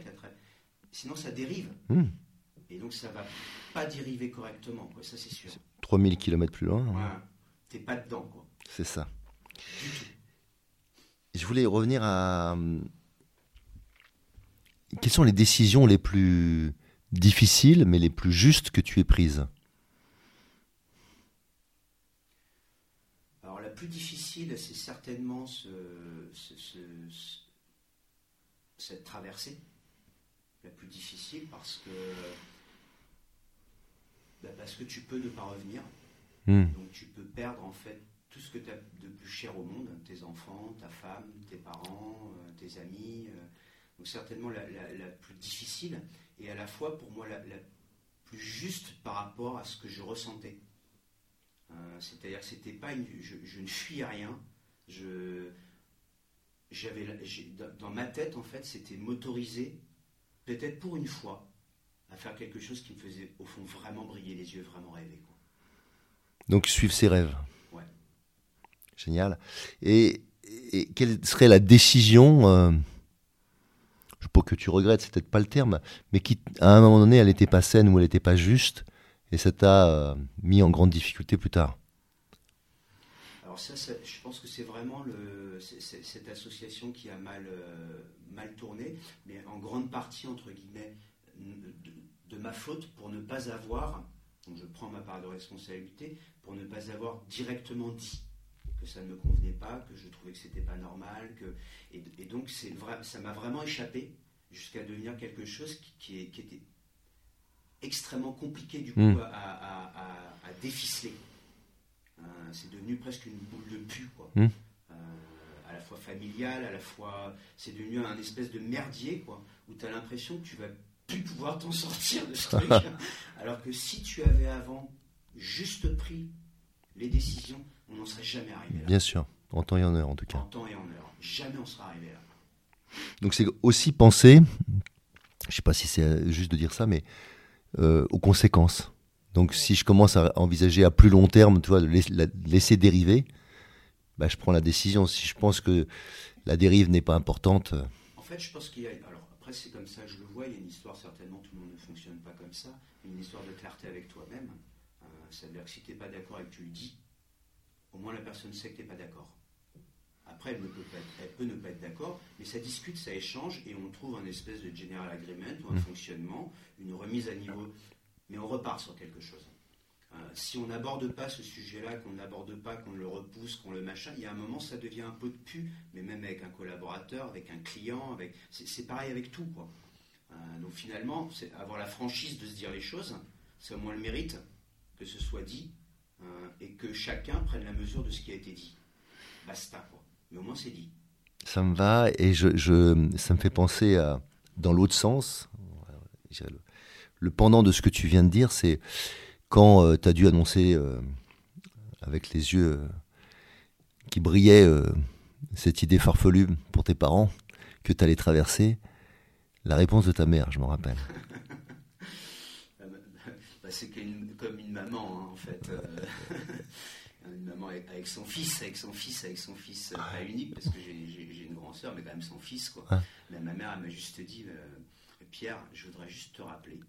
Sinon ça dérive. Hmm. Et donc ça ne va pas dériver correctement, quoi, ça c'est sûr. 3000 km plus loin. Voilà. T'es pas dedans, quoi. C'est ça. Je voulais revenir à. Quelles sont les décisions les plus difficiles, mais les plus justes que tu aies prises Alors, la plus difficile, c'est certainement ce, cette traversée. La plus difficile parce que. Bah, parce que tu peux ne pas revenir. Hmm. Donc, tu peux perdre, en fait, tout ce que tu as de plus cher au monde, tes enfants, ta femme, tes parents, euh, tes amis. Euh. donc certainement la, plus difficile et à la fois pour moi la, plus juste par rapport à ce que je ressentais. Euh, c'est-à-dire que c'était pas je, ne fuyais rien. Je, j'avais, dans ma tête en fait, c'était motorisé, peut-être pour une fois, à faire quelque chose qui me faisait au fond vraiment briller les yeux, vraiment rêver. Donc suivre ses rêves. Génial. Et, quelle serait la décision, euh, je ne pas que tu regrettes, c'est peut-être pas le terme, mais qui, à un moment donné, elle n'était pas saine ou elle n'était pas juste, et ça t'a euh, mis en grande difficulté plus tard. Alors ça, je pense que c'est vraiment cette association qui a mal, euh, mal tourné, mais en grande partie, entre guillemets, de, ma faute pour ne pas avoir, donc je prends ma part de responsabilité, pour ne pas avoir directement dit que ça ne me convenait pas, que je trouvais que c'était pas normal, que et, donc c'est ça m'a vraiment échappé jusqu'à devenir quelque chose qui, était extrêmement compliqué du coup hmm. à, déficeler. Euh, c'est devenu presque une boule de pu, quoi. Hmm. Euh, à la fois familiale, à la fois c'est devenu un espèce de merdier, quoi, où tu as l'impression que tu vas plus pouvoir t'en sortir de ce <laughs> truc. Alors que si tu avais avant juste pris les décisions, on n'en serait jamais arrivé là. Bien sûr, en temps et en heure en tout cas. En temps et en heure. Jamais on sera arrivé là. Donc c'est aussi penser, je ne sais pas si c'est juste de dire ça, mais euh, aux conséquences. Donc si je commence à envisager à plus long terme, tu vois, de laisser dériver, bah, je prends la décision. Si je pense que la dérive n'est pas importante. Euh, en fait, je pense qu'il y a. Alors après, c'est comme ça, je le vois, il y a une histoire, certainement, tout le monde ne fonctionne pas comme ça, une histoire de clarté avec toi-même. Euh, C'est-à-dire que si tu n'es pas d'accord et que tu le dis, au moins la personne sait que tu n'es pas d'accord. Après, elle, peut, ne pas être d'accord, mais ça discute, ça échange, et on trouve un espèce de general agreement ou un mmh. fonctionnement, une remise à niveau, mais on repart sur quelque chose. Euh, si on n'aborde pas ce sujet-là, qu'on n'aborde pas, qu'on le repousse, qu'on le machin, il y a un moment, ça devient un peu de pu, mais même avec un collaborateur, avec un client, avec... c'est pareil avec tout. Quoi. Euh, donc finalement, c'est avoir la franchise de se dire les choses, c'est au moins le mérite que ce soit dit euh, et que chacun prenne la mesure de ce qui a été dit. Basta, quoi. Mais au moins c'est dit. Ça me va et je, je, ça me fait penser à, dans l'autre sens. Le, pendant de ce que tu viens de dire, c'est quand euh, tu as dû annoncer euh, avec les yeux qui brillaient cette idée farfelue pour tes parents que tu allais traverser, la réponse de ta mère, je m'en rappelle. <laughs> bah, C'est comme une maman, hein, en fait. <laughs> une maman avec, son fils, avec son fils, avec son fils, pas unique, parce que j'ai une grande soeur, mais quand même son fils. Quoi. ma mère, elle m'a juste dit, Pierre, je voudrais juste te rappeler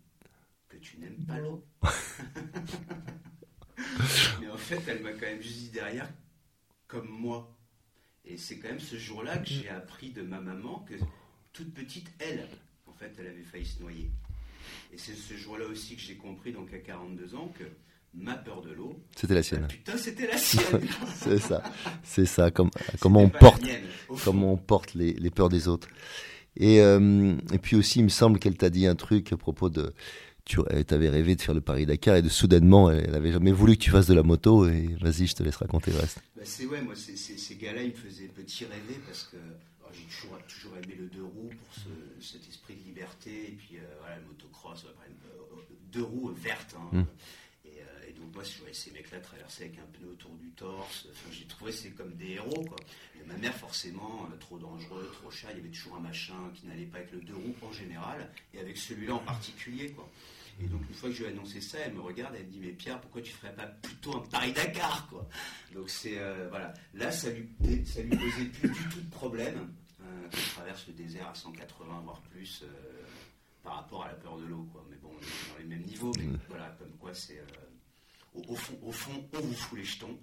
que tu n'aimes pas l'eau. <laughs> Mais en fait, elle m'a quand même juste dit derrière, comme moi. Et c'est quand même ce jour-là que j'ai appris de ma maman que toute petite, elle, en fait, elle avait failli se noyer. Et c'est ce jour-là aussi que j'ai compris, donc à 42 ans, que ma peur de l'eau. C'était la sienne. Bah, putain, c'était la sienne. <laughs> c'est ça. C'est ça. Comme, comment, on porte, comment on porte les, les peurs des autres. Et, euh, et puis aussi, il me semble qu'elle t'a dit un truc à propos de tu avais rêvé de faire le Paris-Dakar et de soudainement, elle avait jamais voulu que tu fasses de la moto et vas-y, je te laisse raconter le reste. Bah c'est ouais, moi, ces gars-là, ils me faisaient petit rêver parce que j'ai toujours, toujours aimé le deux roues pour ce, cet esprit de liberté et puis euh, voilà, le motocross, euh, deux roues vertes. Hein. Hum. Euh, donc moi, je voyais ces mecs-là traverser avec un pneu autour du torse. Enfin, j'ai trouvé c'est comme des héros. Quoi. Et ma mère, forcément, trop dangereux, trop cher, il y avait toujours un machin qui n'allait pas avec le deux roues en général et avec celui-là en particulier. Quoi. Et donc une fois que je lui ai annoncé ça, elle me regarde, elle me dit mais Pierre, pourquoi tu ferais pas plutôt un Paris-Dakar quoi? Donc c'est euh, voilà, là ça lui ça lui posait plus du tout de problème euh, traverse le désert à 180 voire plus euh, par rapport à la peur de l'eau quoi. Mais bon, on est dans les mêmes niveaux, mais voilà comme quoi c'est au, fond, au fond, on vous fout les jetons.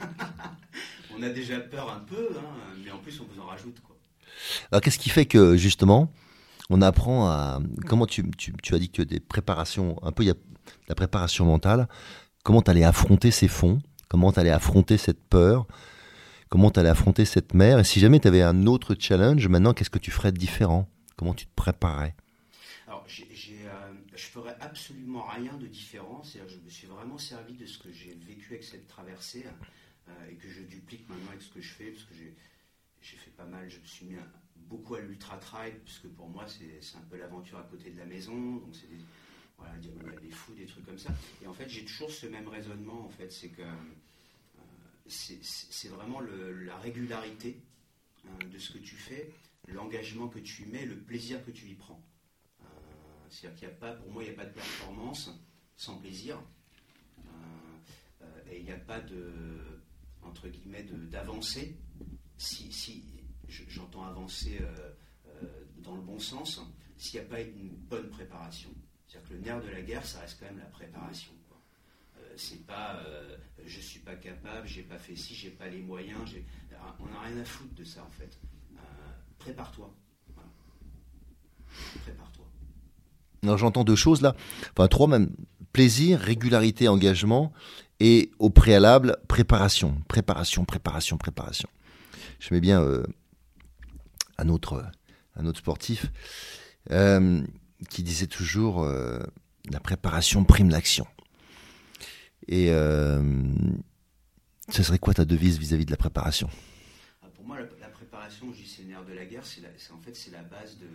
<laughs> on a déjà peur un peu, hein, mais en plus on vous en rajoute quoi. Alors qu'est-ce qui fait que justement on apprend à comment tu, as dit que des préparations, un peu il y a la préparation mentale, comment tu allais affronter ces fonds, comment tu allais affronter cette peur, comment tu allais affronter cette mer, et si jamais tu avais un autre challenge, maintenant qu'est-ce que tu ferais de différent? Comment tu te préparais Alors, je euh, je ferais absolument rien de différent, je me suis vraiment servi de ce que j'ai vécu avec cette traversée euh, et que je duplique maintenant avec ce que je fais, parce que j'ai fait pas mal, je me suis mis beaucoup à l'ultra trail, puisque pour moi c'est un peu l'aventure à côté de la maison, donc c'est des, voilà, des fous, des trucs comme ça. Et en fait j'ai toujours ce même raisonnement, en fait, c'est que euh, c'est vraiment la régularité hein, de ce que tu fais, l'engagement que tu mets, le plaisir que tu y prends. Euh, c'est-à-dire qu'il n'y a pas, pour moi, il n'y a pas de performance sans plaisir. Euh, et il n'y a pas de, entre guillemets, d'avancée si, si, j'entends avancer euh, euh, dans le bon sens, s'il n'y a pas une bonne préparation. C'est-à-dire que le nerf de la guerre, ça reste quand même la préparation. Euh, c'est pas je suis pas capable, j'ai pas fait ci, j'ai pas les moyens, on n'a rien à foutre de ça en fait. Prépare-toi. Prépare-toi. Non, j'entends deux choses là, enfin trois même. Plaisir, régularité, engagement, et au préalable, préparation, préparation, préparation, préparation. Je mets bien un autre, un autre sportif, euh, qui disait toujours euh, la préparation prime l'action. Et euh, ce serait quoi ta devise vis-à-vis de la préparation? Ah, Pour moi, la, préparation, je dis c'est nerf de la guerre, c'est en fait c'est la base de,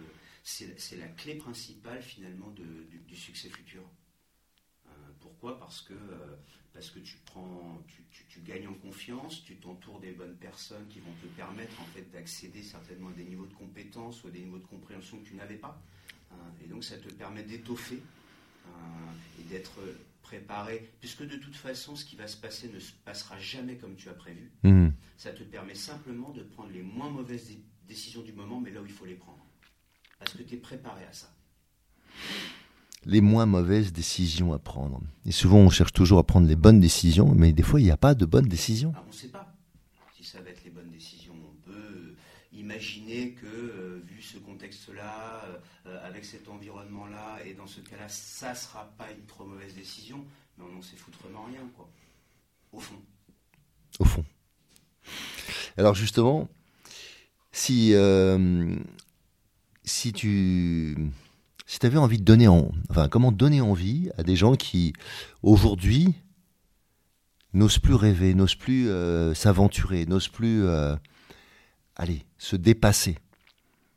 c'est la clé principale finalement de, du, succès futur. pourquoi? Parce que parce que tu prends, tu, gagnes en confiance, tu t'entoures des bonnes personnes qui vont te permettre en fait d'accéder certainement à des niveaux de compétences ou à des niveaux de compréhension que tu n'avais pas. Hein. et donc ça te permet d'étoffer et d'être préparé, puisque de toute façon ce qui va se passer ne se passera jamais comme tu as prévu. Mmh. Ça te permet simplement de prendre les moins mauvaises décisions du moment, mais là où il faut les prendre. Parce que tu es préparé à ça? Les moins mauvaises décisions à prendre. Et souvent, on cherche toujours à prendre les bonnes décisions, mais des fois, il n'y a pas de bonnes décisions. Ah, on ne sait pas si ça va être les bonnes décisions. On peut imaginer que, euh, vu ce contexte-là, euh, avec cet environnement-là, et dans ce cas-là, ça ne sera pas une trop mauvaise décision, mais on n'en sait foutrement rien, quoi. Au fond. Au fond. Alors justement, si, euh, si tu si avais envie de donner en, enfin, comment donner envie à des gens qui, aujourd'hui, n'osent plus rêver, n'osent plus euh, s'aventurer, n'osent plus, euh, aller, se dépasser?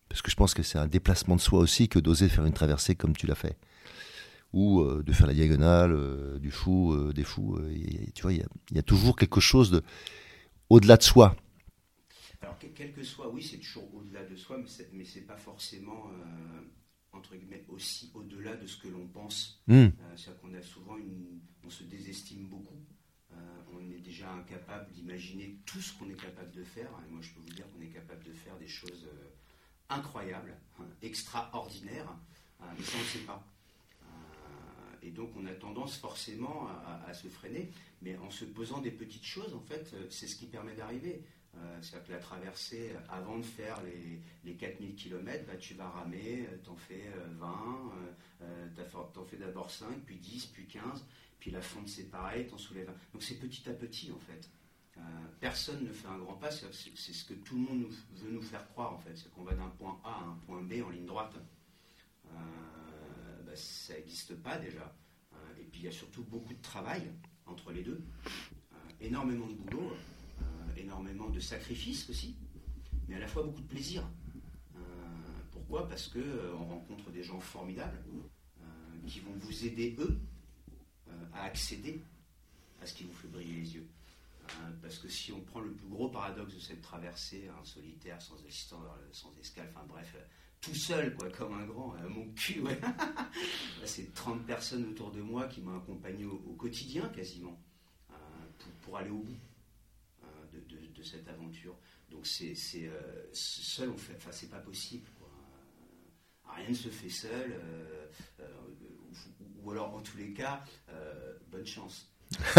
Parce que je pense que c'est un déplacement de soi aussi que d'oser faire une traversée comme tu l'as fait. Ou euh, de faire la diagonale, du fou, des fous. tu vois, il y, a toujours quelque chose de, au-delà de soi. Alors, quel que soit, oui, c'est toujours au-delà de soi, mais c'est, pas forcément entre guillemets, aussi au-delà de ce que l'on pense. Hmm. Euh, C'est-à-dire qu'on a souvent une, on se désestime beaucoup. Euh, on est déjà incapable d'imaginer tout ce qu'on est capable de faire. Et moi, je peux vous dire qu'on est capable de faire des choses euh, incroyables, hein, extraordinaires, euh, mais ça, on ne sait pas. Et donc, on a tendance forcément à, se freiner, mais en se posant des petites choses, en fait, euh, c'est ce qui permet d'arriver. Euh, C'est-à-dire que la traversée, euh, avant de faire les, les 4000 km, bah, tu vas ramer, t'en fais euh, 20, euh, euh, t'as fait- t'en fais d'abord 5, puis 10, puis 15, puis la fonte c'est pareil, t'en soulèves un. Donc c'est petit à petit en fait. Personne ne fait un grand pas, c'est ce que tout le monde veut nous faire croire en fait, c'est qu'on va d'un point A à un point B en ligne droite. Ça n'existe pas déjà. Euh, et puis il y a surtout beaucoup de travail entre les deux, Euh, énormément de boulot, euh, énormément de sacrifices aussi, mais à la fois beaucoup de plaisir. Pourquoi? Parce que on rencontre des gens formidables qui vont vous aider eux à accéder à ce qui vous fait briller les yeux. Parce que si on prend le plus gros paradoxe de cette traversée, hein, solitaire, sans assistant, sans escale, enfin bref, tout seul, quoi, comme un grand, euh, mon cul, ouais. <laughs> C'est 30 personnes autour de moi qui m'ont accompagné au, quotidien quasiment euh, pour, aller au bout euh, de, cette aventure. Donc c'est euh, seul, on fait, c'est pas possible. quoi. Rien ne se fait seul, ou, ou alors en tous les cas, bonne chance. <laughs>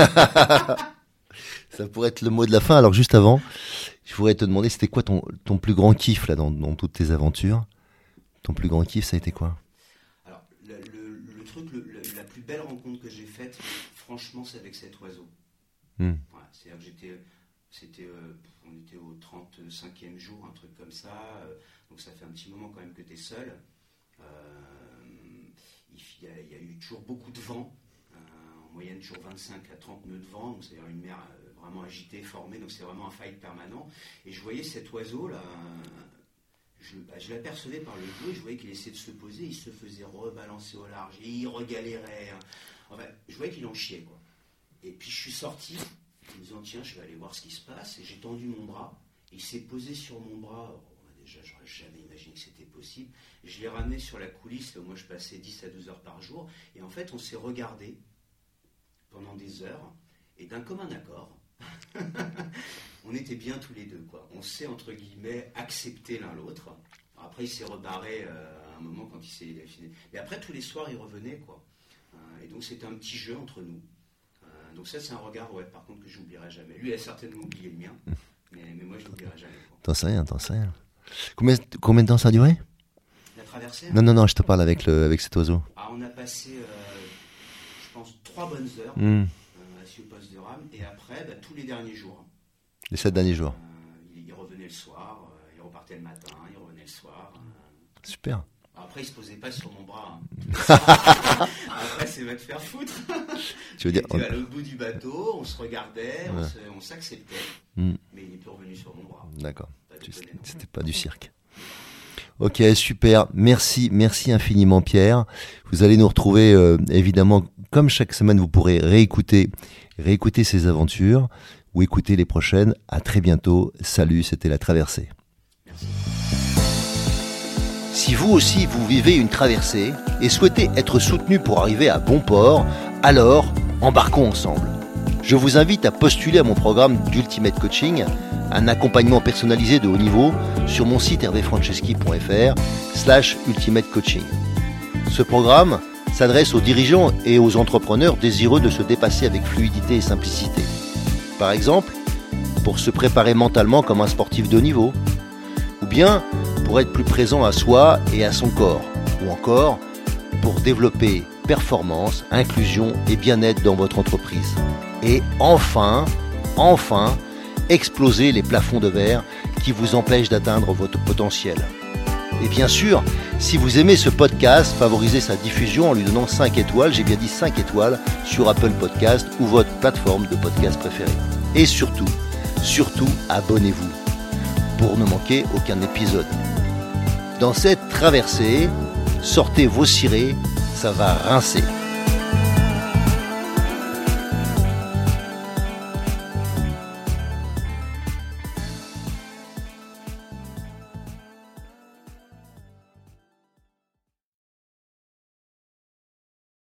Ça pourrait être le mot de la fin. Alors juste avant, je voudrais te demander, c'était quoi ton, ton plus grand kiff là dans, dans toutes tes aventures? Ton plus grand kiff, ça a été quoi? Alors, le, le- le truc, le- le- la plus belle rencontre que j'ai faite, franchement, c'est avec cet oiseau. Hmm. Voilà, C'est-à-dire que j'étais, c'était, euh, on était au 35e jour, un truc comme ça. euh, donc ça fait un petit moment quand même que tu es seul. Euh, il, y a, il y a eu toujours beaucoup de vent. en moyenne, toujours 25 à 30 nœuds de vent. Donc c'est-à-dire une mer vraiment agitée, formée. Donc c'est vraiment un fight permanent. Et je voyais cet oiseau là. Je, bah, je l'apercevais par le dos je voyais qu'il essayait de se poser, il se faisait rebalancer au large, et il regalérait. hein. Enfin, je voyais qu'il en chiait. Et puis je suis sorti, en me disant, tiens, je vais aller voir ce qui se passe, et j'ai tendu mon bras, il s'est posé sur mon bras. Déjà, j'aurais jamais imaginé que c'était possible. Je l'ai ramené sur la coulisse, là où moi je passais 10 à 12 heures par jour, et en fait, on s'est regardé pendant des heures, et d'un commun accord, <laughs> on était bien tous les deux, quoi. On s'est, entre guillemets, accepté l'un l'autre. Après, il s'est rebarré euh, à un moment quand il s'est il a fini. Mais après, tous les soirs, il revenait, quoi. Euh, et donc, c'était un petit jeu entre nous. Euh, donc, ça, c'est un regard, ouais, par contre, que j'oublierai jamais. Lui, il a certainement oublié le mien, mais, mais moi, je l'oublierai jamais. T'en sais rien, t'en sais rien. Combien, combien de temps ça a duré? La traversée, Non, non, non, je te parle avec, le, avec cet oiseau. ah, on a passé, euh, je pense, trois bonnes heures Hmm. euh, assis au poste de rame, et après, bah, tous les derniers jours. Les sept derniers jours. Euh, il, il revenait le soir, euh, il repartait le matin, il revenait le soir. Super. Après, il se posait pas sur mon bras. hein. <laughs> Après, c'est va te faire foutre. Tu veux dire était à l'autre bout du bateau, on se regardait, on Ouais. on s'acceptait. Hmm. Mais il n'est plus revenu sur mon bras. D'accord. C'était pas du cirque. Ok, super. Merci, merci infiniment Pierre. Vous allez nous retrouver euh, évidemment, comme chaque semaine, vous pourrez réécouter, ces aventures ou écouter les prochaines. À très bientôt. Salut, c'était la traversée. Si vous aussi vous vivez une traversée et souhaitez être soutenu pour arriver à bon port, alors embarquons ensemble. Je vous invite à postuler à mon programme d'Ultimate Coaching, un accompagnement personnalisé de haut niveau sur mon site hervéfranceschi.fr slash ultimate coaching. Ce programme s'adresse aux dirigeants et aux entrepreneurs désireux de se dépasser avec fluidité et simplicité. Par exemple, pour se préparer mentalement comme un sportif de niveau, ou bien pour être plus présent à soi et à son corps, ou encore pour développer performance, inclusion et bien-être dans votre entreprise. Et enfin, enfin, exploser les plafonds de verre qui vous empêchent d'atteindre votre potentiel. Et bien sûr, si vous aimez ce podcast, favorisez sa diffusion en lui donnant 5 étoiles, j'ai bien dit 5 étoiles, sur Apple Podcast ou votre plateforme de podcast préférée. Et surtout, surtout, abonnez-vous pour ne manquer aucun épisode. Dans cette traversée, sortez vos cirés, ça va rincer.